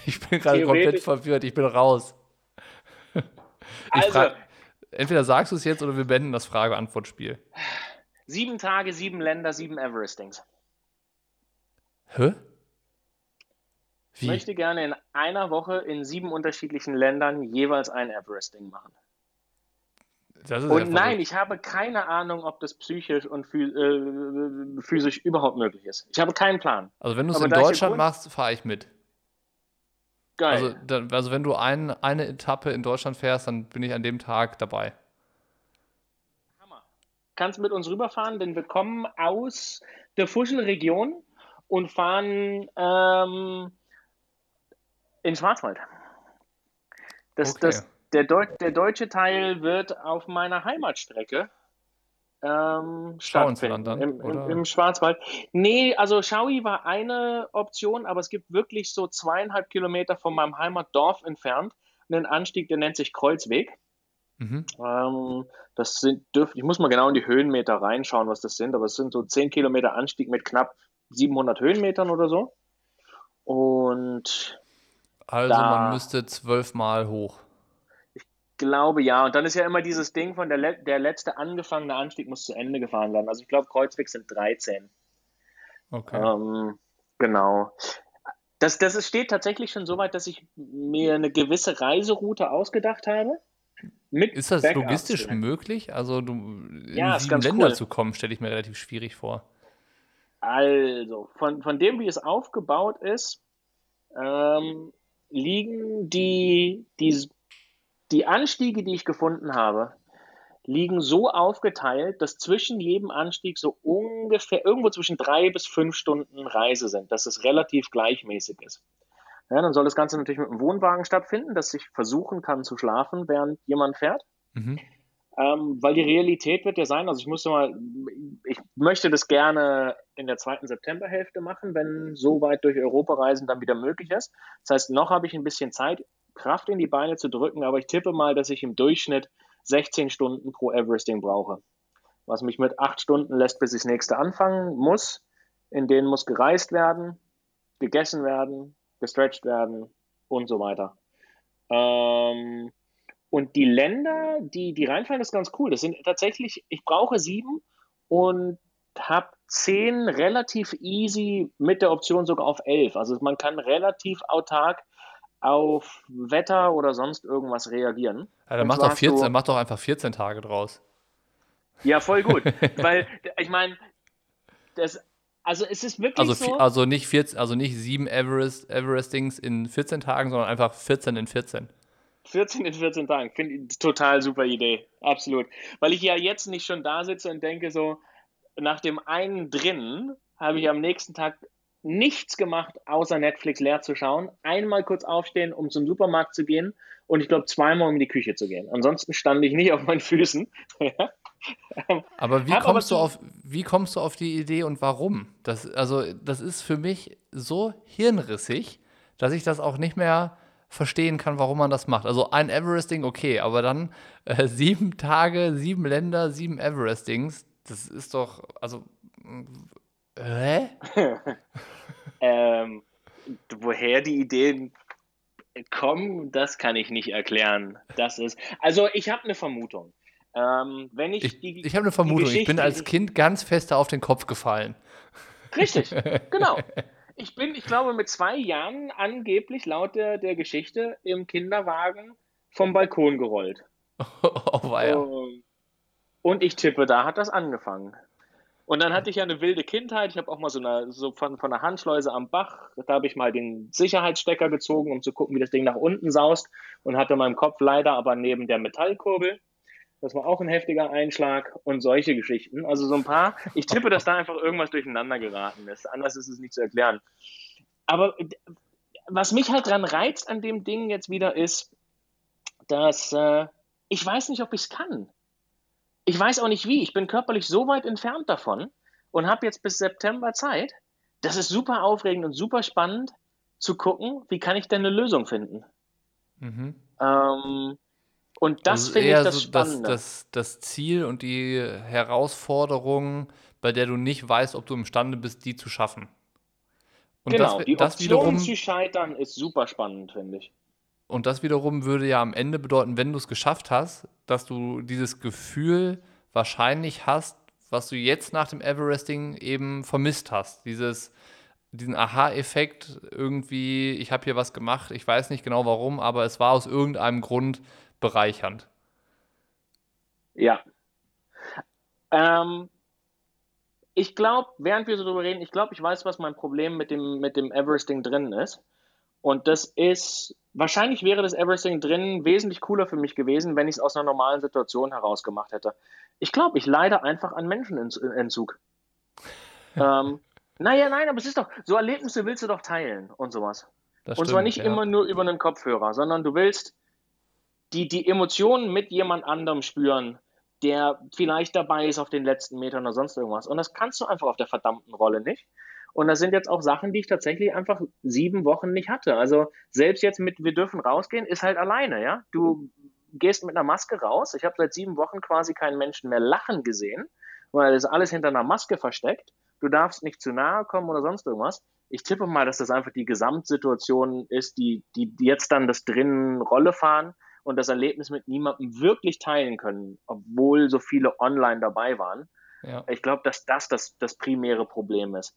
Ich bin gerade komplett verwirrt, ich bin raus. Ich also, entweder sagst du es jetzt oder wir beenden das Frage-Antwort-Spiel. Sieben Tage, sieben Länder, sieben Everestings. Hä? Wie? Ich möchte gerne in einer Woche in sieben unterschiedlichen Ländern jeweils ein Everesting machen. und nein, ich habe keine Ahnung, ob das psychisch und äh, physisch überhaupt möglich ist. Ich habe keinen Plan. Also wenn du es in Deutschland machst, fahre ich mit. Geil. Also, also wenn du ein, eine Etappe in Deutschland fährst, dann bin ich an dem Tag dabei kannst mit uns rüberfahren, denn wir kommen aus der Fuschelregion und fahren ähm, in Schwarzwald. Das, okay. das, der, Deu der deutsche Teil wird auf meiner Heimatstrecke ähm, stattfinden. Im, im, Im, Schwarzwald. Nee, also Schaui war eine Option, aber es gibt wirklich so zweieinhalb Kilometer von meinem Heimatdorf entfernt einen Anstieg, der nennt sich Kreuzweg. Mhm. Ähm, das sind, dürf, ich muss mal genau in die Höhenmeter reinschauen, was das sind, aber es sind so 10 Kilometer Anstieg mit knapp 700 Höhenmetern oder so. Und also da, man müsste zwölfmal hoch. Ich glaube ja. Und dann ist ja immer dieses Ding von der, der letzte angefangene Anstieg muss zu Ende gefahren werden. Also ich glaube, Kreuzweg sind 13. Okay. Ähm, genau. Das, das steht tatsächlich schon so weit, dass ich mir eine gewisse Reiseroute ausgedacht habe. Ist das Backups logistisch direkt. möglich? Also du, in ja, sieben Länder cool. zu kommen, stelle ich mir relativ schwierig vor. Also, von, von dem, wie es aufgebaut ist, ähm, liegen die, die, die Anstiege, die ich gefunden habe, liegen so aufgeteilt, dass zwischen jedem Anstieg so ungefähr irgendwo zwischen drei bis fünf Stunden Reise sind, dass es relativ gleichmäßig ist. Ja, dann soll das Ganze natürlich mit einem Wohnwagen stattfinden, dass ich versuchen kann zu schlafen, während jemand fährt. Mhm. Ähm, weil die Realität wird ja sein, also ich muss mal, ich möchte das gerne in der zweiten Septemberhälfte machen, wenn so weit durch Europa reisen dann wieder möglich ist. Das heißt, noch habe ich ein bisschen Zeit, Kraft in die Beine zu drücken, aber ich tippe mal, dass ich im Durchschnitt 16 Stunden pro Everesting brauche. Was mich mit acht Stunden lässt, bis ich das nächste anfangen muss. In denen muss gereist werden, gegessen werden, gestretched werden und so weiter. Ähm, und die Länder, die, die reinfallen, ist ganz cool. Das sind tatsächlich, ich brauche sieben und habe zehn relativ easy mit der Option sogar auf elf. Also man kann relativ autark auf Wetter oder sonst irgendwas reagieren. Ja, dann mach doch, 14, mach doch einfach 14 Tage draus. Ja, voll gut. Weil, ich meine, das also es ist wirklich also, so. Also nicht, 14, also nicht sieben Everest, Everestings in 14 Tagen, sondern einfach 14 in 14. 14 in 14 Tagen. Finde ich total super Idee. Absolut. Weil ich ja jetzt nicht schon da sitze und denke so, nach dem einen drin habe ich am nächsten Tag nichts gemacht, außer Netflix leer zu schauen. Einmal kurz aufstehen, um zum Supermarkt zu gehen und ich glaube zweimal um in die Küche zu gehen. Ansonsten stand ich nicht auf meinen Füßen. aber wie kommst aber du auf wie kommst du auf die Idee und warum? Das also das ist für mich so hirnrissig, dass ich das auch nicht mehr verstehen kann, warum man das macht. Also ein Everesting, okay, aber dann äh, sieben Tage, sieben Länder, sieben Everestings, das ist doch, also, hä? ähm, woher die Ideen kommen, das kann ich nicht erklären. Das ist, also ich habe eine Vermutung. Ähm, wenn ich, ich, ich habe eine Vermutung. Ich bin als Kind ganz fest auf den Kopf gefallen. Richtig, genau. Ich bin, ich glaube, mit zwei Jahren angeblich laut der, der Geschichte im Kinderwagen vom Balkon gerollt. Oh, weia. Und ich tippe, da hat das angefangen. Und dann hatte ich ja eine wilde Kindheit. Ich habe auch mal so, eine, so von, von einer Handschleuse am Bach, da habe ich mal den Sicherheitsstecker gezogen, um zu gucken, wie das Ding nach unten saust und hatte meinen Kopf leider aber neben der Metallkurbel. Das war auch ein heftiger Einschlag und solche Geschichten. Also so ein paar. Ich tippe, dass da einfach irgendwas durcheinander geraten ist. Anders ist es nicht zu erklären. Aber was mich halt dran reizt an dem Ding jetzt wieder ist, dass äh, ich weiß nicht, ob ich es kann. Ich weiß auch nicht wie. Ich bin körperlich so weit entfernt davon und habe jetzt bis September Zeit. Das ist super aufregend und super spannend zu gucken, wie kann ich denn eine Lösung finden. Mhm. Ähm, und das also finde ich das so Spannende. Das, das, das Ziel und die Herausforderung, bei der du nicht weißt, ob du imstande bist, die zu schaffen. Und genau, das, die das Option wiederum, zu scheitern ist super spannend, finde ich. Und das wiederum würde ja am Ende bedeuten, wenn du es geschafft hast, dass du dieses Gefühl wahrscheinlich hast, was du jetzt nach dem Everesting eben vermisst hast. Dieses, diesen Aha-Effekt irgendwie, ich habe hier was gemacht, ich weiß nicht genau warum, aber es war aus irgendeinem Grund bereichernd. Ja. Ähm, ich glaube, während wir so drüber reden, ich glaube, ich weiß, was mein Problem mit dem, mit dem Everesting drin ist. Und das ist, wahrscheinlich wäre das Everesting drin wesentlich cooler für mich gewesen, wenn ich es aus einer normalen Situation heraus gemacht hätte. Ich glaube, ich leide einfach an Menschenentzug. ähm, naja, nein, aber es ist doch, so Erlebnisse willst du doch teilen und sowas. Das und stimmt, zwar nicht ja. immer nur über einen Kopfhörer, sondern du willst, die, die Emotionen mit jemand anderem spüren, der vielleicht dabei ist auf den letzten Metern oder sonst irgendwas. Und das kannst du einfach auf der verdammten Rolle nicht. Und das sind jetzt auch Sachen, die ich tatsächlich einfach sieben Wochen nicht hatte. Also selbst jetzt mit Wir dürfen rausgehen, ist halt alleine, ja. Du gehst mit einer Maske raus. Ich habe seit sieben Wochen quasi keinen Menschen mehr lachen gesehen, weil es alles hinter einer Maske versteckt. Du darfst nicht zu nahe kommen oder sonst irgendwas. Ich tippe mal, dass das einfach die Gesamtsituation ist, die, die jetzt dann das drinnen Rolle fahren und das Erlebnis mit niemandem wirklich teilen können, obwohl so viele online dabei waren. Ja. Ich glaube, dass das, das das primäre Problem ist.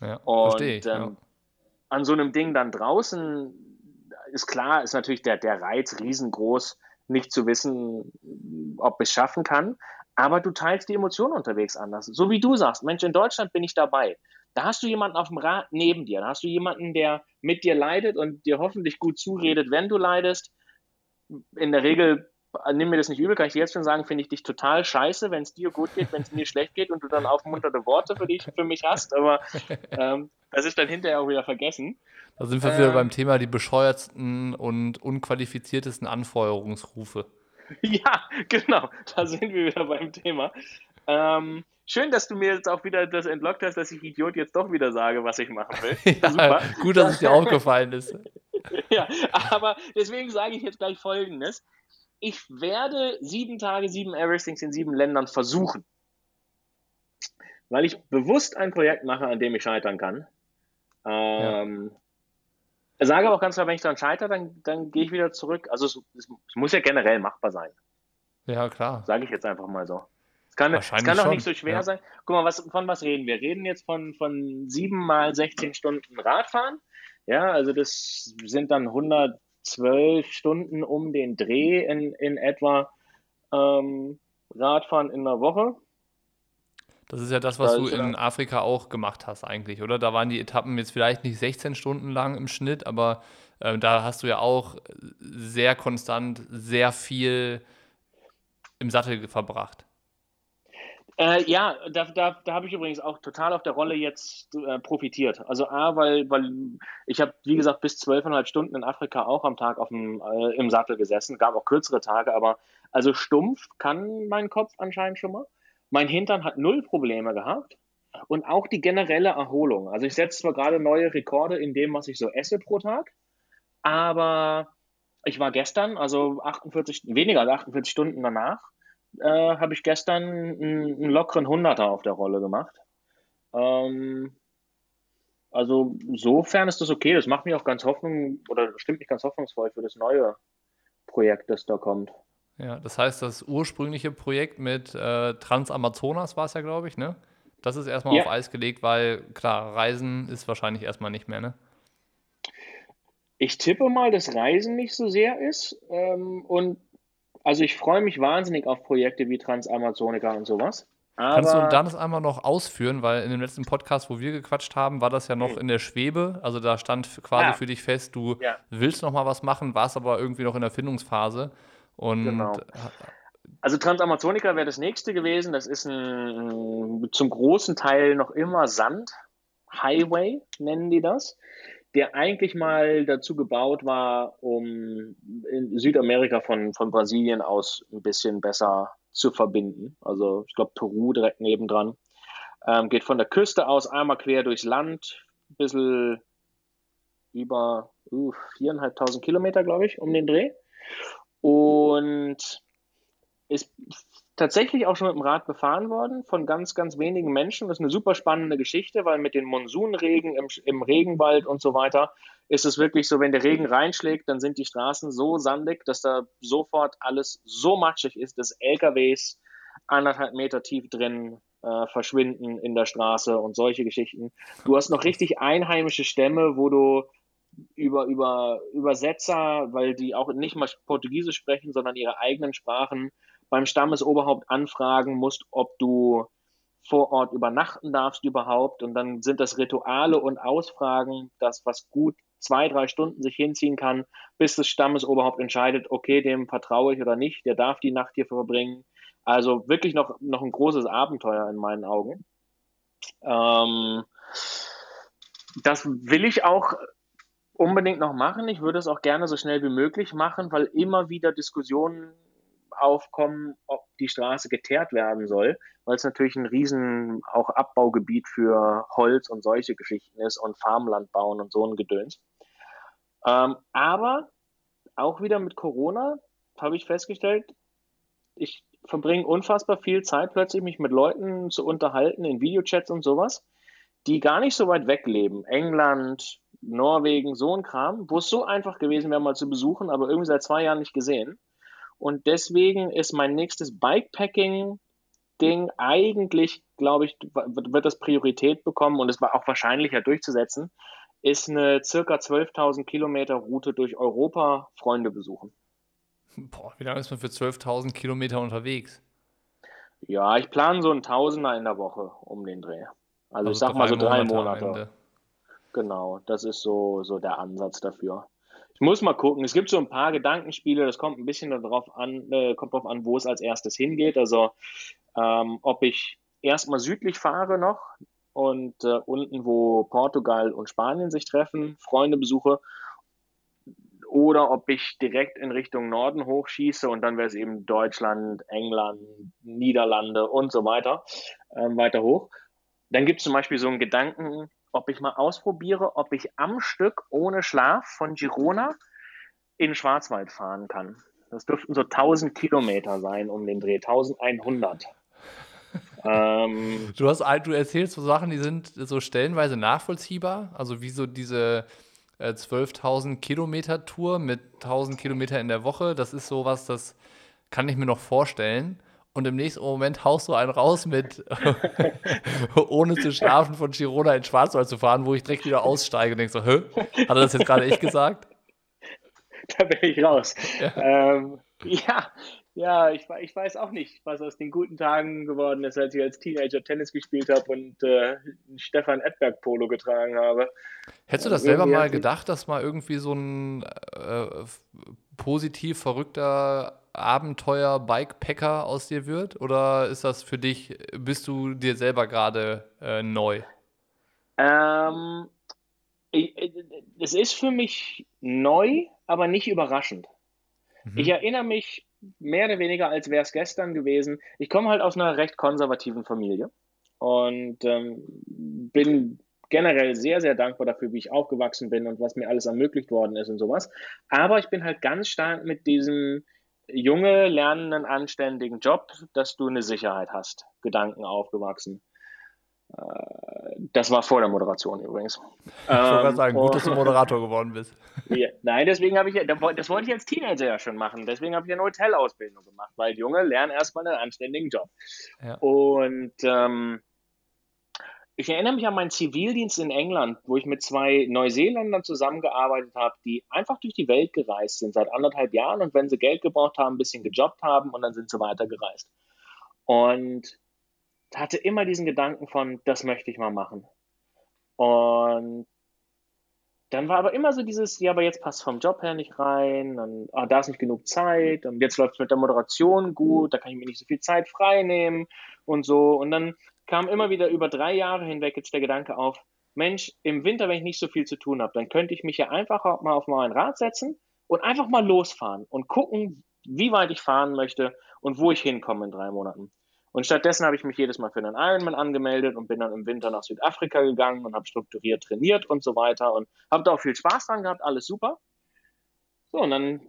Ja, und ich, ähm, ja. an so einem Ding dann draußen ist klar, ist natürlich der, der Reiz riesengroß, nicht zu wissen, ob ich es schaffen kann. Aber du teilst die Emotionen unterwegs anders. So wie du sagst, Mensch, in Deutschland bin ich dabei. Da hast du jemanden auf dem Rad neben dir. Da hast du jemanden, der mit dir leidet und dir hoffentlich gut zuredet, wenn du leidest in der Regel, nimm mir das nicht übel, kann ich dir jetzt schon sagen, finde ich dich total scheiße, wenn es dir gut geht, wenn es mir schlecht geht und du dann aufmunternde Worte für dich, für mich hast, aber ähm, das ist dann hinterher auch wieder vergessen. Da sind wir ähm, wieder beim Thema die bescheuertsten und unqualifiziertesten Anfeuerungsrufe. Ja, genau, da sind wir wieder beim Thema. Ähm, schön, dass du mir jetzt auch wieder das entlockt hast, dass ich Idiot jetzt doch wieder sage, was ich machen will. ja, Super. Gut, dass es dir aufgefallen ist. ja, aber deswegen sage ich jetzt gleich Folgendes. Ich werde sieben Tage, sieben Everestings in sieben Ländern versuchen. Weil ich bewusst ein Projekt mache, an dem ich scheitern kann. Ähm, ja. Sage aber auch ganz klar, wenn ich dann scheitere, dann, dann gehe ich wieder zurück. Also es, es, muss ja generell machbar sein. Ja, klar. Sage ich jetzt einfach mal so. Es kann, es kann auch nicht so schwer ja. sein. Guck mal, was, von was reden wir? Wir reden jetzt von, von sieben mal 16 Stunden Radfahren. Ja, also das sind dann 112 Stunden um den Dreh in, in etwa ähm, Radfahren in der Woche. Das ist ja das, was da du in Afrika auch gemacht hast eigentlich, oder? Da waren die Etappen jetzt vielleicht nicht 16 Stunden lang im Schnitt, aber äh, da hast du ja auch sehr konstant sehr viel im Sattel verbracht. Äh, ja, da, da, da habe ich übrigens auch total auf der Rolle jetzt äh, profitiert. Also A, weil, weil ich habe, wie gesagt, bis zwölfeinhalb Stunden in Afrika auch am Tag auf dem, äh, im Sattel gesessen. Gab auch kürzere Tage, aber also stumpf kann mein Kopf anscheinend schon mal. Mein Hintern hat null Probleme gehabt. Und auch die generelle Erholung. Also ich setze zwar gerade neue Rekorde in dem, was ich so esse pro Tag, aber ich war gestern, also 48, weniger als 48 Stunden danach, äh, habe ich gestern einen, einen, lockeren Hunderter auf der Rolle gemacht. Ähm, also insofern ist das okay. Das macht mich auch ganz hoffnung oder stimmt mich ganz hoffnungsvoll für das neue Projekt, das da kommt. Ja, das heißt, das ursprüngliche Projekt mit äh, Transamazonas war es ja, glaube ich, ne? Das ist erstmal ja. auf Eis gelegt, weil klar, Reisen ist wahrscheinlich erstmal nicht mehr, ne? Ich tippe mal, dass Reisen nicht so sehr ist. Ähm, und also ich freue mich wahnsinnig auf Projekte wie Transamazonica und sowas. Kannst du das einmal noch ausführen, weil in dem letzten Podcast, wo wir gequatscht haben, war das ja noch hm. in der Schwebe. Also da stand quasi ja. für dich fest, du ja. willst noch mal was machen, warst aber irgendwie noch in der Findungsphase. Und genau. Also Transamazonica wäre das nächste gewesen. Das ist ein zum großen Teil noch immer Sand. Highway nennen die das der eigentlich mal dazu gebaut war, um in Südamerika von, von Brasilien aus ein bisschen besser zu verbinden. Also ich glaube Peru direkt nebendran. Ähm, geht von der Küste aus einmal quer durchs Land, ein bisschen über uh, viereinhalbtausend Kilometer, glaube ich, um den Dreh. Und ist tatsächlich auch schon mit dem Rad befahren worden von ganz, ganz wenigen Menschen. Das ist eine super spannende Geschichte, weil mit den Monsunregen im, im Regenwald und so weiter ist es wirklich so, wenn der Regen reinschlägt, dann sind die Straßen so sandig, dass da sofort alles so matschig ist, dass LKWs anderthalb Meter tief drin äh, verschwinden in der Straße und solche Geschichten. Du hast noch richtig einheimische Stämme, wo du über, über Übersetzer, weil die auch nicht mal Portugiesisch sprechen, sondern ihre eigenen Sprachen beim Stammesoberhaupt anfragen musst, ob du vor Ort übernachten darfst überhaupt. Und dann sind das Rituale und Ausfragen, das, was gut zwei, drei Stunden sich hinziehen kann, bis das Stammesoberhaupt entscheidet, okay, dem vertraue ich oder nicht, der darf die Nacht hier verbringen. Also wirklich noch, noch ein großes Abenteuer in meinen Augen. Ähm, das will ich auch unbedingt noch machen. Ich würde es auch gerne so schnell wie möglich machen, weil immer wieder Diskussionen aufkommen, ob die Straße geteert werden soll, weil es natürlich ein riesen auch Abbaugebiet für Holz und solche Geschichten ist und Farmland bauen und so ein Gedöns. Ähm, aber auch wieder mit Corona habe ich festgestellt, ich verbringe unfassbar viel Zeit plötzlich, mich mit Leuten zu unterhalten in Videochats und sowas, die gar nicht so weit weg leben. England, Norwegen, so ein Kram, wo es so einfach gewesen wäre, mal zu besuchen, aber irgendwie seit zwei Jahren nicht gesehen. Und deswegen ist mein nächstes Bikepacking-Ding eigentlich, glaube ich, wird das Priorität bekommen und es war auch wahrscheinlicher durchzusetzen, ist eine circa 12.000 Kilometer Route durch Europa Freunde besuchen. Boah, wie lange ist man für 12.000 Kilometer unterwegs? Ja, ich plane so ein Tausender in der Woche um den Dreh. Also, also ich sag mal so drei Monate. Monate. Genau, das ist so, so der Ansatz dafür. Ich muss mal gucken. Es gibt so ein paar Gedankenspiele, das kommt ein bisschen darauf an, äh, kommt darauf an, wo es als erstes hingeht. Also ähm, ob ich erstmal südlich fahre noch und äh, unten, wo Portugal und Spanien sich treffen, Freunde besuche, oder ob ich direkt in Richtung Norden hochschieße und dann wäre es eben Deutschland, England, Niederlande und so weiter, ähm, weiter hoch. Dann gibt es zum Beispiel so einen Gedanken, ob ich mal ausprobiere, ob ich am Stück ohne Schlaf von Girona in Schwarzwald fahren kann. Das dürften so 1000 Kilometer sein um den Dreh, 1100. ähm, du, hast, du erzählst so Sachen, die sind so stellenweise nachvollziehbar. Also wie so diese äh, 12.000 Kilometer Tour mit 1000 Kilometer in der Woche. Das ist sowas, das kann ich mir noch vorstellen und im nächsten Moment haust du einen raus mit, ohne zu schlafen, von Girona in Schwarzwald zu fahren, wo ich direkt wieder aussteige und denke so, hä? Hat er das jetzt gerade echt gesagt? Da bin ich raus. Ja, ähm, ja, ja ich, ich, weiß auch nicht, was aus den guten Tagen geworden ist, als ich als Teenager Tennis gespielt habe und äh, Stefan Edberg Polo getragen habe. Hättest du das selber mal gedacht, dass mal irgendwie so ein äh, positiv verrückter Abenteuer-Bikepacker aus dir wird? Oder ist das für dich, bist du dir selber gerade äh, neu? Ähm, es ist für mich neu, aber nicht überraschend. Mhm. Ich erinnere mich mehr oder weniger, als wäre es gestern gewesen. Ich komme halt aus einer recht konservativen Familie und ähm, bin generell sehr, sehr dankbar dafür, wie ich aufgewachsen bin und was mir alles ermöglicht worden ist und sowas. Aber ich bin halt ganz stark mit diesem junge, lernenden, anständigen Job, dass du eine Sicherheit hast, Gedanken aufgewachsen. Äh, das war vor der Moderation übrigens. Ich wollte gerade ähm, sagen, gut, dass du Moderator geworden bist. Ja, nein, deswegen habe ich, das wollte ich als Teenager ja schon machen. Deswegen habe ich eine Hotelausbildung gemacht, weil Junge lernen erstmal einen anständigen Job. Ja. Und ähm, ich erinnere mich an meinen Zivildienst in England, wo ich mit zwei Neuseeländern zusammengearbeitet habe, die einfach durch die Welt gereist sind seit anderthalb Jahren und wenn sie Geld gebraucht haben, ein bisschen gejobbt haben und dann sind sie weitergereist. Und hatte immer diesen Gedanken von, das möchte ich mal machen. Und dann war aber immer so dieses, ja, aber jetzt passt vom Job her nicht rein, und, ah, da ist nicht genug Zeit und jetzt läuft es mit der Moderation gut, da kann ich mir nicht so viel Zeit frei nehmen und so. Und dann kam immer wieder über drei Jahre hinweg jetzt der Gedanke auf, Mensch, im Winter, wenn ich nicht so viel zu tun habe, dann könnte ich mich ja einfach mal auf mein Rad setzen und einfach mal losfahren und gucken, wie weit ich fahren möchte und wo ich hinkomme in drei Monaten. Und stattdessen habe ich mich jedes Mal für einen Ironman angemeldet und bin dann im Winter nach Südafrika gegangen und habe strukturiert trainiert und so weiter und habe da auch viel Spaß dran gehabt, alles super. So, und dann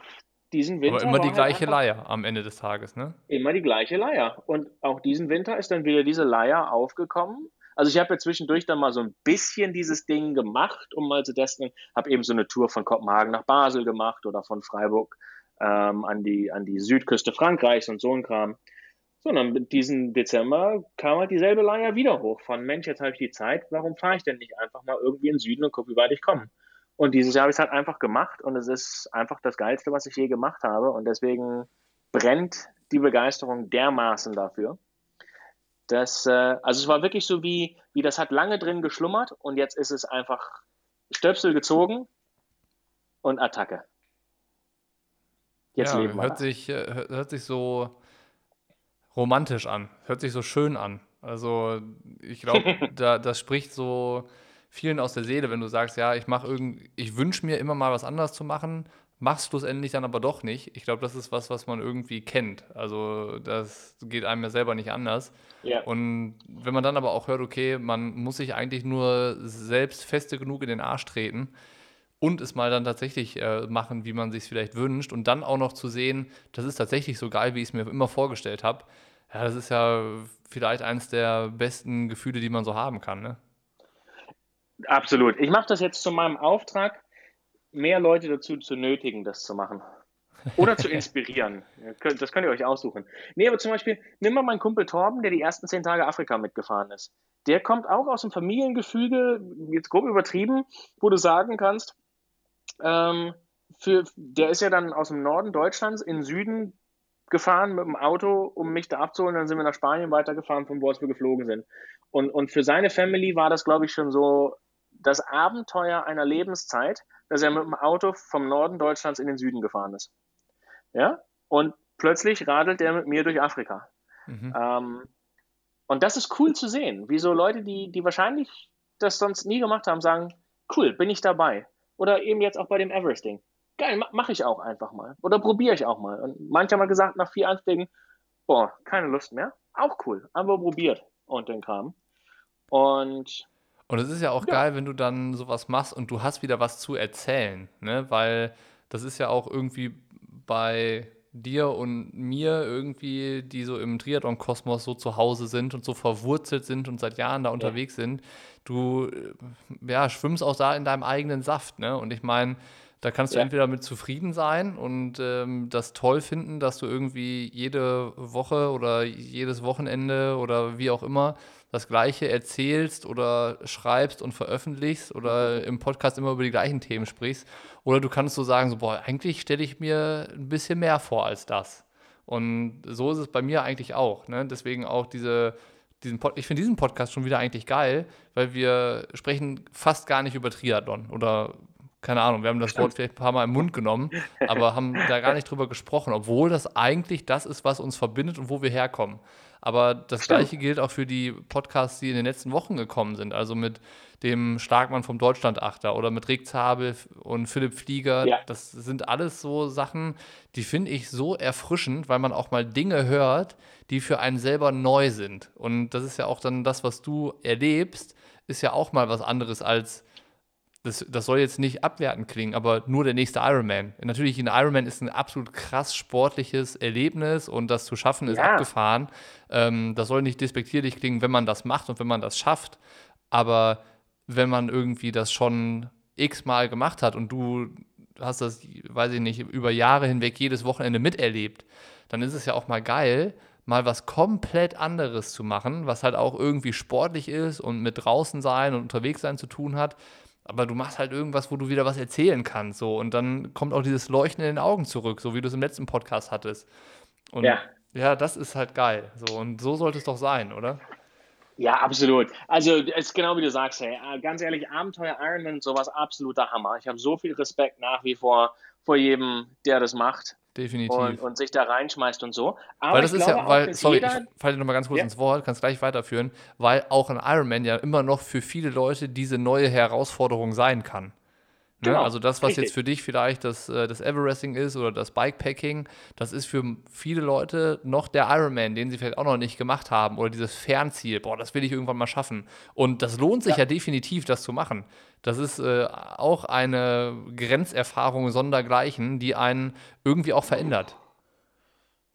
diesen Winter. Aber immer die halt gleiche Leier am Ende des Tages, ne? Immer die gleiche Leier. Und auch diesen Winter ist dann wieder diese Leier aufgekommen. Also ich habe ja zwischendurch dann mal so ein bisschen dieses Ding gemacht, um mal zu testen. Habe eben so eine Tour von Kopenhagen nach Basel gemacht oder von Freiburg ähm, an, die, an die Südküste Frankreichs und so ein Kram. So, und dann diesen Dezember kam halt dieselbe Leier wieder hoch von, Mensch, jetzt habe ich die Zeit, warum fahre ich denn nicht einfach mal irgendwie in den Süden und gucke, wie weit ich komme? Und dieses Jahr habe ich es halt einfach gemacht und es ist einfach das Geilste, was ich je gemacht habe und deswegen brennt die Begeisterung dermaßen dafür. dass, äh, also es war wirklich so wie, wie das hat lange drin geschlummert und jetzt ist es einfach Stöpsel gezogen und Attacke. Jetzt ja, leben wir. Hört sich, äh, hört sich so romantisch an, hört sich so schön an. Also ich glaube, da, das spricht so vielen aus der Seele, wenn du sagst, ja, ich mache irgend, ich wünsche mir immer mal was anderes zu machen, machst du es endlich dann aber doch nicht. Ich glaube, das ist was, was man irgendwie kennt. Also das geht einem ja selber nicht anders. Ja. Und wenn man dann aber auch hört, okay, man muss sich eigentlich nur selbst feste genug in den Arsch treten, und es mal dann tatsächlich äh, machen, wie man sich vielleicht wünscht und dann auch noch zu sehen, das ist tatsächlich so geil, wie ich es mir immer vorgestellt habe. Ja, das ist ja vielleicht eines der besten Gefühle, die man so haben kann. Ne? Absolut. Ich mache das jetzt zu meinem Auftrag, mehr Leute dazu zu nötigen, das zu machen. Oder zu inspirieren. Das könnt ihr euch aussuchen. Nee, aber zum Beispiel, nimm mal meinen Kumpel Torben, der die ersten zehn Tage Afrika mitgefahren ist. Der kommt auch aus einem Familiengefüge, jetzt grob übertrieben, wo du sagen kannst, ähm, für, der ist ja dann aus dem Norden Deutschlands in den Süden gefahren mit dem Auto, um mich da abzuholen. Dann sind wir nach Spanien weitergefahren, von wo aus wir geflogen sind. Und, und für seine Family war das, glaube ich, schon so das Abenteuer einer Lebenszeit, dass er mit dem Auto vom Norden Deutschlands in den Süden gefahren ist. Ja? Und plötzlich radelt er mit mir durch Afrika. Mhm. Ähm, und das ist cool zu sehen, wie so Leute, die, die wahrscheinlich das sonst nie gemacht haben, sagen, cool, bin ich dabei. Oder eben jetzt auch bei dem Everesting. Geil, mache ich auch einfach mal. Oder probiere ich auch mal. Und manche haben mal gesagt, nach vier Anstiegen, boah, keine Lust mehr. Auch cool. Aber probiert und den Kram. Und und es ist ja auch ja. geil, wenn du dann sowas machst und du hast wieder was zu erzählen, ne? Weil das ist ja auch irgendwie bei dir und mir irgendwie, die so im Triathlon-Kosmos so zu Hause sind und so verwurzelt sind und seit Jahren da unterwegs ja. sind, du äh, ja, schwimmst auch da in deinem eigenen Saft. Ne? Und ich meine, da kannst du ja. entweder mit zufrieden sein und ähm, das toll finden, dass du irgendwie jede Woche oder jedes Wochenende oder wie auch immer das Gleiche erzählst oder schreibst und veröffentlichst oder im Podcast immer über die gleichen Themen sprichst. Oder du kannst so sagen, so, boah, eigentlich stelle ich mir ein bisschen mehr vor als das. Und so ist es bei mir eigentlich auch. Ne? Deswegen auch diese diesen Pod ich finde diesen Podcast schon wieder eigentlich geil, weil wir sprechen fast gar nicht über Triathlon oder keine Ahnung, wir haben das Wort vielleicht ein paar Mal im Mund genommen, aber haben da gar nicht drüber gesprochen, obwohl das eigentlich das ist, was uns verbindet und wo wir herkommen. Aber das Stimmt. gleiche gilt auch für die Podcasts, die in den letzten Wochen gekommen sind. Also mit dem Starkmann vom Deutschlandachter oder mit Rick Zabel und Philipp Flieger. Ja. Das sind alles so Sachen, die finde ich so erfrischend, weil man auch mal Dinge hört, die für einen selber neu sind. Und das ist ja auch dann das, was du erlebst, ist ja auch mal was anderes als das, das soll jetzt nicht abwertend klingen, aber nur der nächste Ironman. Natürlich, ein Ironman ist ein absolut krass sportliches Erlebnis und das zu schaffen ist ja. abgefahren. Ähm, das soll nicht despektierlich klingen, wenn man das macht und wenn man das schafft. Aber wenn man irgendwie das schon x-mal gemacht hat und du hast das, weiß ich nicht, über Jahre hinweg jedes Wochenende miterlebt, dann ist es ja auch mal geil, mal was komplett anderes zu machen, was halt auch irgendwie sportlich ist und mit draußen sein und unterwegs sein zu tun hat. Aber du machst halt irgendwas, wo du wieder was erzählen kannst. So. Und dann kommt auch dieses Leuchten in den Augen zurück, so wie du es im letzten Podcast hattest. Und ja, ja das ist halt geil. So. Und so sollte es doch sein, oder? Ja, absolut. Also es ist genau wie du sagst, hey, äh, ganz ehrlich, Abenteuer Ironman, sowas absoluter Hammer. Ich habe so viel Respekt nach wie vor vor jedem, der das macht. Definitiv. Und, und sich da reinschmeißt und so. Aber weil das ist ja, weil, sorry, ich falle nochmal ganz kurz ja. ins Wort, kannst gleich weiterführen, weil auch ein Ironman ja immer noch für viele Leute diese neue Herausforderung sein kann. Ne? Genau, also das, was richtig. jetzt für dich vielleicht das, äh, das Everesting ist oder das Bikepacking, das ist für viele Leute noch der Ironman, den sie vielleicht auch noch nicht gemacht haben oder dieses Fernziel, boah, das will ich irgendwann mal schaffen. Und das lohnt sich ja, ja definitiv, das zu machen. Das ist äh, auch eine Grenzerfahrung sondergleichen, die einen irgendwie auch verändert.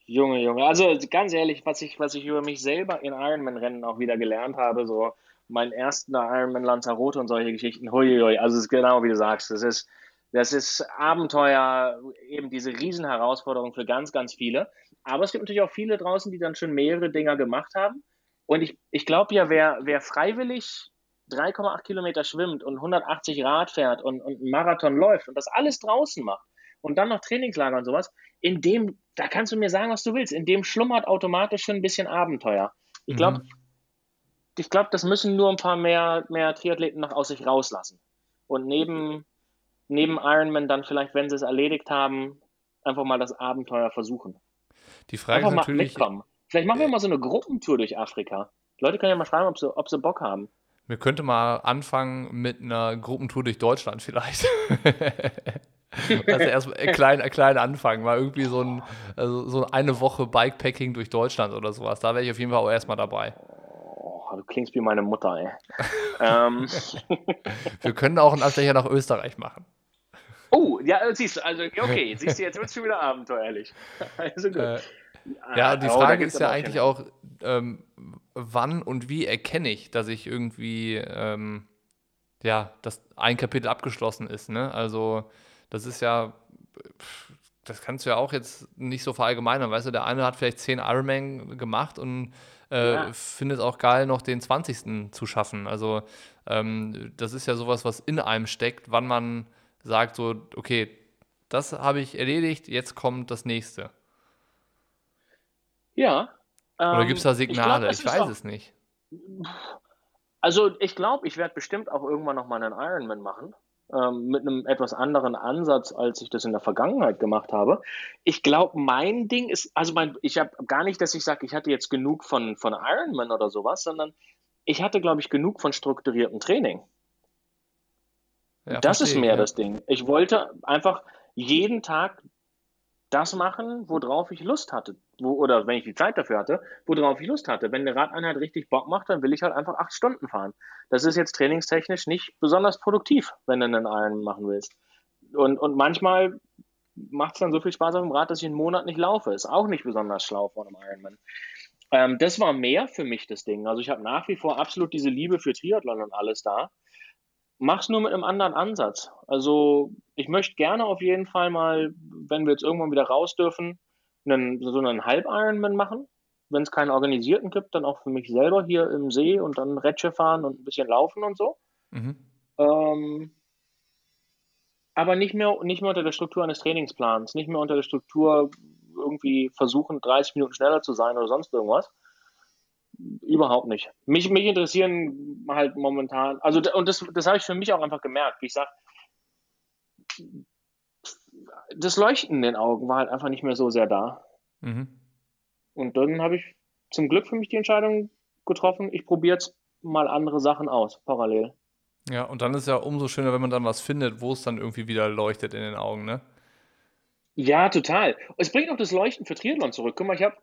Junge, Junge. Also ganz ehrlich, was ich, was ich über mich selber in Ironman-Rennen auch wieder gelernt habe, so meinen ersten Ironman Lanzarote und solche Geschichten. Huiuiui. Also es ist genau wie du sagst. Das ist, das ist Abenteuer, eben diese Riesenherausforderung für ganz, ganz viele. Aber es gibt natürlich auch viele draußen, die dann schon mehrere Dinger gemacht haben. Und ich, ich glaube ja, wer, wer freiwillig 3,8 Kilometer schwimmt und 180 Rad fährt und, und einen Marathon läuft und das alles draußen macht und dann noch Trainingslager und sowas, in dem, da kannst du mir sagen, was du willst, in dem schlummert automatisch schon ein bisschen Abenteuer. Ich glaube, mhm ich glaube, das müssen nur ein paar mehr, mehr Triathleten noch aus sich rauslassen. Und neben, neben Ironman dann vielleicht, wenn sie es erledigt haben, einfach mal das Abenteuer versuchen. Die Frage einfach ist natürlich. Mitkommen. Vielleicht machen wir mal so eine Gruppentour durch Afrika. Leute können ja mal schreiben, ob sie, ob sie Bock haben. Wir könnten mal anfangen mit einer Gruppentour durch Deutschland vielleicht. also erst ein klein, klein anfangen, mal irgendwie so, ein, also so eine Woche Bikepacking durch Deutschland oder sowas. Da wäre ich auf jeden Fall auch erstmal dabei du klingst wie meine Mutter, ey. ähm. Wir können auch einen Abstecher nach Österreich machen. Oh, ja, siehst du, also okay, siehst du, jetzt wird es schon wieder abenteuerlich. Also gut. Äh, ja, die oh, Frage ist ja eigentlich auch, ähm, wann und wie erkenne ich, dass ich irgendwie, ähm, ja, dass ein Kapitel abgeschlossen ist, ne? Also, das ist ja, das kannst du ja auch jetzt nicht so verallgemeinern, weißt du, der eine hat vielleicht zehn Ironman gemacht und äh, ja. finde es auch geil, noch den 20. zu schaffen. Also ähm, das ist ja sowas, was in einem steckt, wann man sagt so, okay, das habe ich erledigt, jetzt kommt das nächste. Ja. Oder gibt es da Signale? Ich, glaub, ich weiß es nicht. Also ich glaube, ich werde bestimmt auch irgendwann noch mal einen Ironman machen ähm, mit einem etwas anderen Ansatz, als ich das in der Vergangenheit gemacht habe. Ich glaube, mein Ding ist, also mein, ich habe gar nicht, dass ich sage, ich hatte jetzt genug von, von Ironman oder sowas, sondern ich hatte, glaube ich, genug von strukturiertem Training. Ja, das verstehe, ist mehr ja. das Ding. Ich wollte einfach jeden Tag das machen, worauf ich Lust hatte. Wo, oder wenn ich die Zeit dafür hatte, worauf ich Lust hatte. Wenn eine Radeinheit richtig Bock macht, dann will ich halt einfach acht Stunden fahren. Das ist jetzt trainingstechnisch nicht besonders produktiv, wenn du einen Iron machen willst. Und, und manchmal macht es dann so viel Spaß auf dem Rad, dass ich einen Monat nicht laufe. Ist auch nicht besonders schlau von einem Ironman. Ähm, das war mehr für mich das Ding. Also ich habe nach wie vor absolut diese Liebe für Triathlon und alles da mach's nur mit einem anderen Ansatz. Also ich möchte gerne auf jeden Fall mal, wenn wir jetzt irgendwann wieder raus dürfen, einen, so einen Halb-Ironman machen. Wenn es keinen organisierten gibt, dann auch für mich selber hier im See und dann Rätsche fahren und ein bisschen laufen und so. Mhm. Ähm, aber nicht mehr, nicht mehr unter der Struktur eines Trainingsplans, nicht mehr unter der Struktur irgendwie versuchen, 30 Minuten schneller zu sein oder sonst irgendwas, Überhaupt nicht. Mich, mich interessieren halt momentan, also und das, das habe ich für mich auch einfach gemerkt. Wie ich sage, das Leuchten in den Augen war halt einfach nicht mehr so sehr da. Mhm. Und dann habe ich zum Glück für mich die Entscheidung getroffen, ich probiere jetzt mal andere Sachen aus, parallel. Ja, und dann ist ja umso schöner, wenn man dann was findet, wo es dann irgendwie wieder leuchtet in den Augen, ne? Ja, total. Es bringt auch das Leuchten für Triathlon zurück. Guck mal, ich habe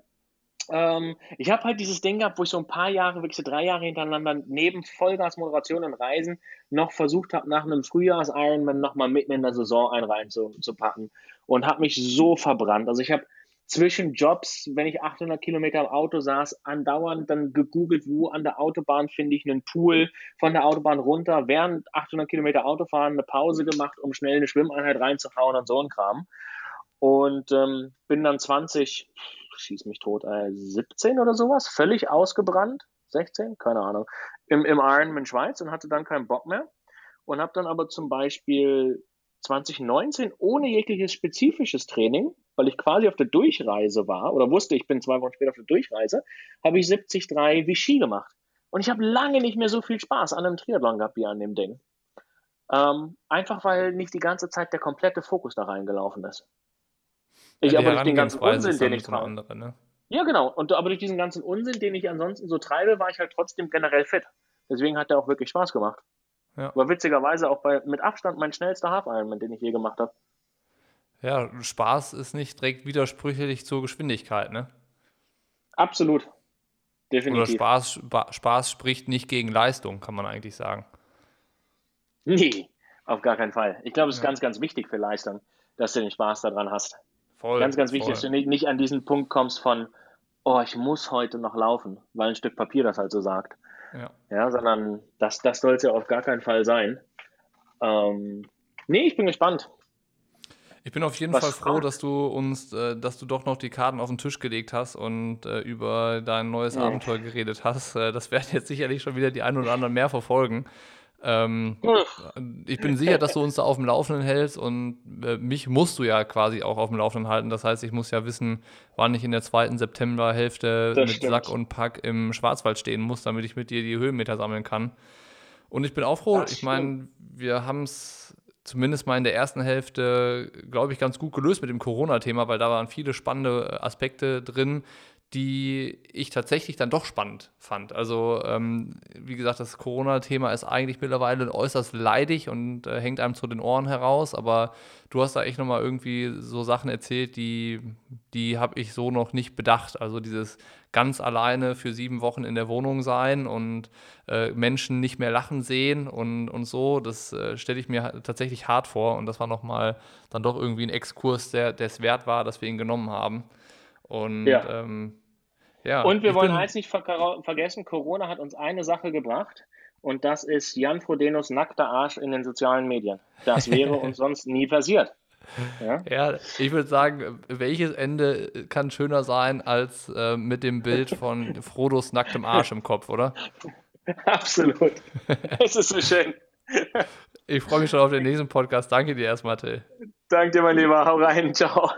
ähm, ich habe halt dieses Ding gehabt, wo ich so ein paar Jahre, wirklich so drei Jahre hintereinander neben Vollgas-Moderation und Reisen noch versucht habe, nach einem Frühjahrs-Ironman nochmal mitten in der Saison einen rein zu, zu packen und habe mich so verbrannt. Also ich habe zwischen Jobs, wenn ich 800 Kilometer im Auto saß, andauernd dann gegoogelt, wo an der Autobahn finde ich einen Pool von der Autobahn runter, während 800 Kilometer Autofahren eine Pause gemacht, um schnell eine Schwimmeinheit reinzuhauen und so ein Kram. Und ähm, bin dann 20, schieß mich tot, äh, 17 oder sowas, völlig ausgebrannt, 16, keine Ahnung, im, im Ironman Schweiz und hatte dann keinen Bock mehr und habe dann aber zum Beispiel 2019 ohne jegliches spezifisches Training, weil ich quasi auf der Durchreise war oder wusste, ich bin zwei Wochen später auf der Durchreise, habe ich 73 Vichy gemacht. Und ich habe lange nicht mehr so viel Spaß an einem Triathlon gehabt wie an dem Ding. Ähm, einfach weil nicht die ganze Zeit der komplette Fokus da reingelaufen ist. Ich ja, aber durch den ganzen Unsinn, den ich treibe. Andere, ne? Ja, genau. Und aber durch diesen ganzen Unsinn, den ich ansonsten so treibe, war ich halt trotzdem generell fit. Deswegen hat der auch wirklich Spaß gemacht. Ja. War witzigerweise auch bei, mit Abstand mein schnellster Half-Ironman, den ich je gemacht habe. Ja, Spaß ist nicht direkt widersprüchlich zur Geschwindigkeit, ne? Absolut. Definitiv. Oder Spaß, Spaß spricht nicht gegen Leistung, kann man eigentlich sagen. Nee, auf gar keinen Fall. Ich glaube, es ist ja. ganz, ganz wichtig für Leistung, dass du den Spaß daran hast. Voll, ganz, ganz wichtig, voll. dass du nicht, nicht an diesen Punkt kommst von, oh, ich muss heute noch laufen, weil ein Stück Papier das halt so sagt. Ja, ja sondern das, das soll es ja auf gar keinen Fall sein. Ähm, nee, ich bin gespannt. Ich bin auf jeden Was Fall froh, dass du uns, äh, dass du doch noch die Karten auf den Tisch gelegt hast und äh, über dein neues ja. Abenteuer geredet hast. Äh, das werden jetzt sicherlich schon wieder die ein oder anderen mehr verfolgen. Ähm, ich bin sicher, dass du uns da auf dem Laufenden hältst und äh, mich musst du ja quasi auch auf dem Laufenden halten. Das heißt, ich muss ja wissen, wann ich in der zweiten Septemberhälfte mit stimmt. Sack und Pack im Schwarzwald stehen muss, damit ich mit dir die Höhenmeter sammeln kann. Und ich bin auch froh. Das ich meine, wir haben es zumindest mal in der ersten Hälfte, glaube ich, ganz gut gelöst mit dem Corona-Thema, weil da waren viele spannende Aspekte drin, die ich tatsächlich dann doch spannend fand. Also, ähm, wie gesagt, das Corona-Thema ist eigentlich mittlerweile äußerst leidig und äh, hängt einem zu den Ohren heraus, aber du hast da echt nochmal irgendwie so Sachen erzählt, die, die habe ich so noch nicht bedacht. Also dieses ganz alleine für sieben Wochen in der Wohnung sein und äh, Menschen nicht mehr lachen sehen und, und so, das äh, stelle ich mir tatsächlich hart vor und das war nochmal dann doch irgendwie ein Exkurs, der es wert war, dass wir ihn genommen haben. Und ja. Ähm, ja, und wir wollen eins nicht ver vergessen, Corona hat uns eine Sache gebracht und das ist Jan Frodenos nackter Arsch in den sozialen Medien. Das wäre uns sonst nie passiert. Ja? ja, ich würde sagen, welches Ende kann schöner sein als äh, mit dem Bild von Frodos nacktem Arsch im Kopf, oder? Absolut. Es ist so schön. Ich freue mich schon auf den nächsten Podcast. Danke dir erstmal, Till. Danke dir, mein Lieber. Hau rein. Ciao.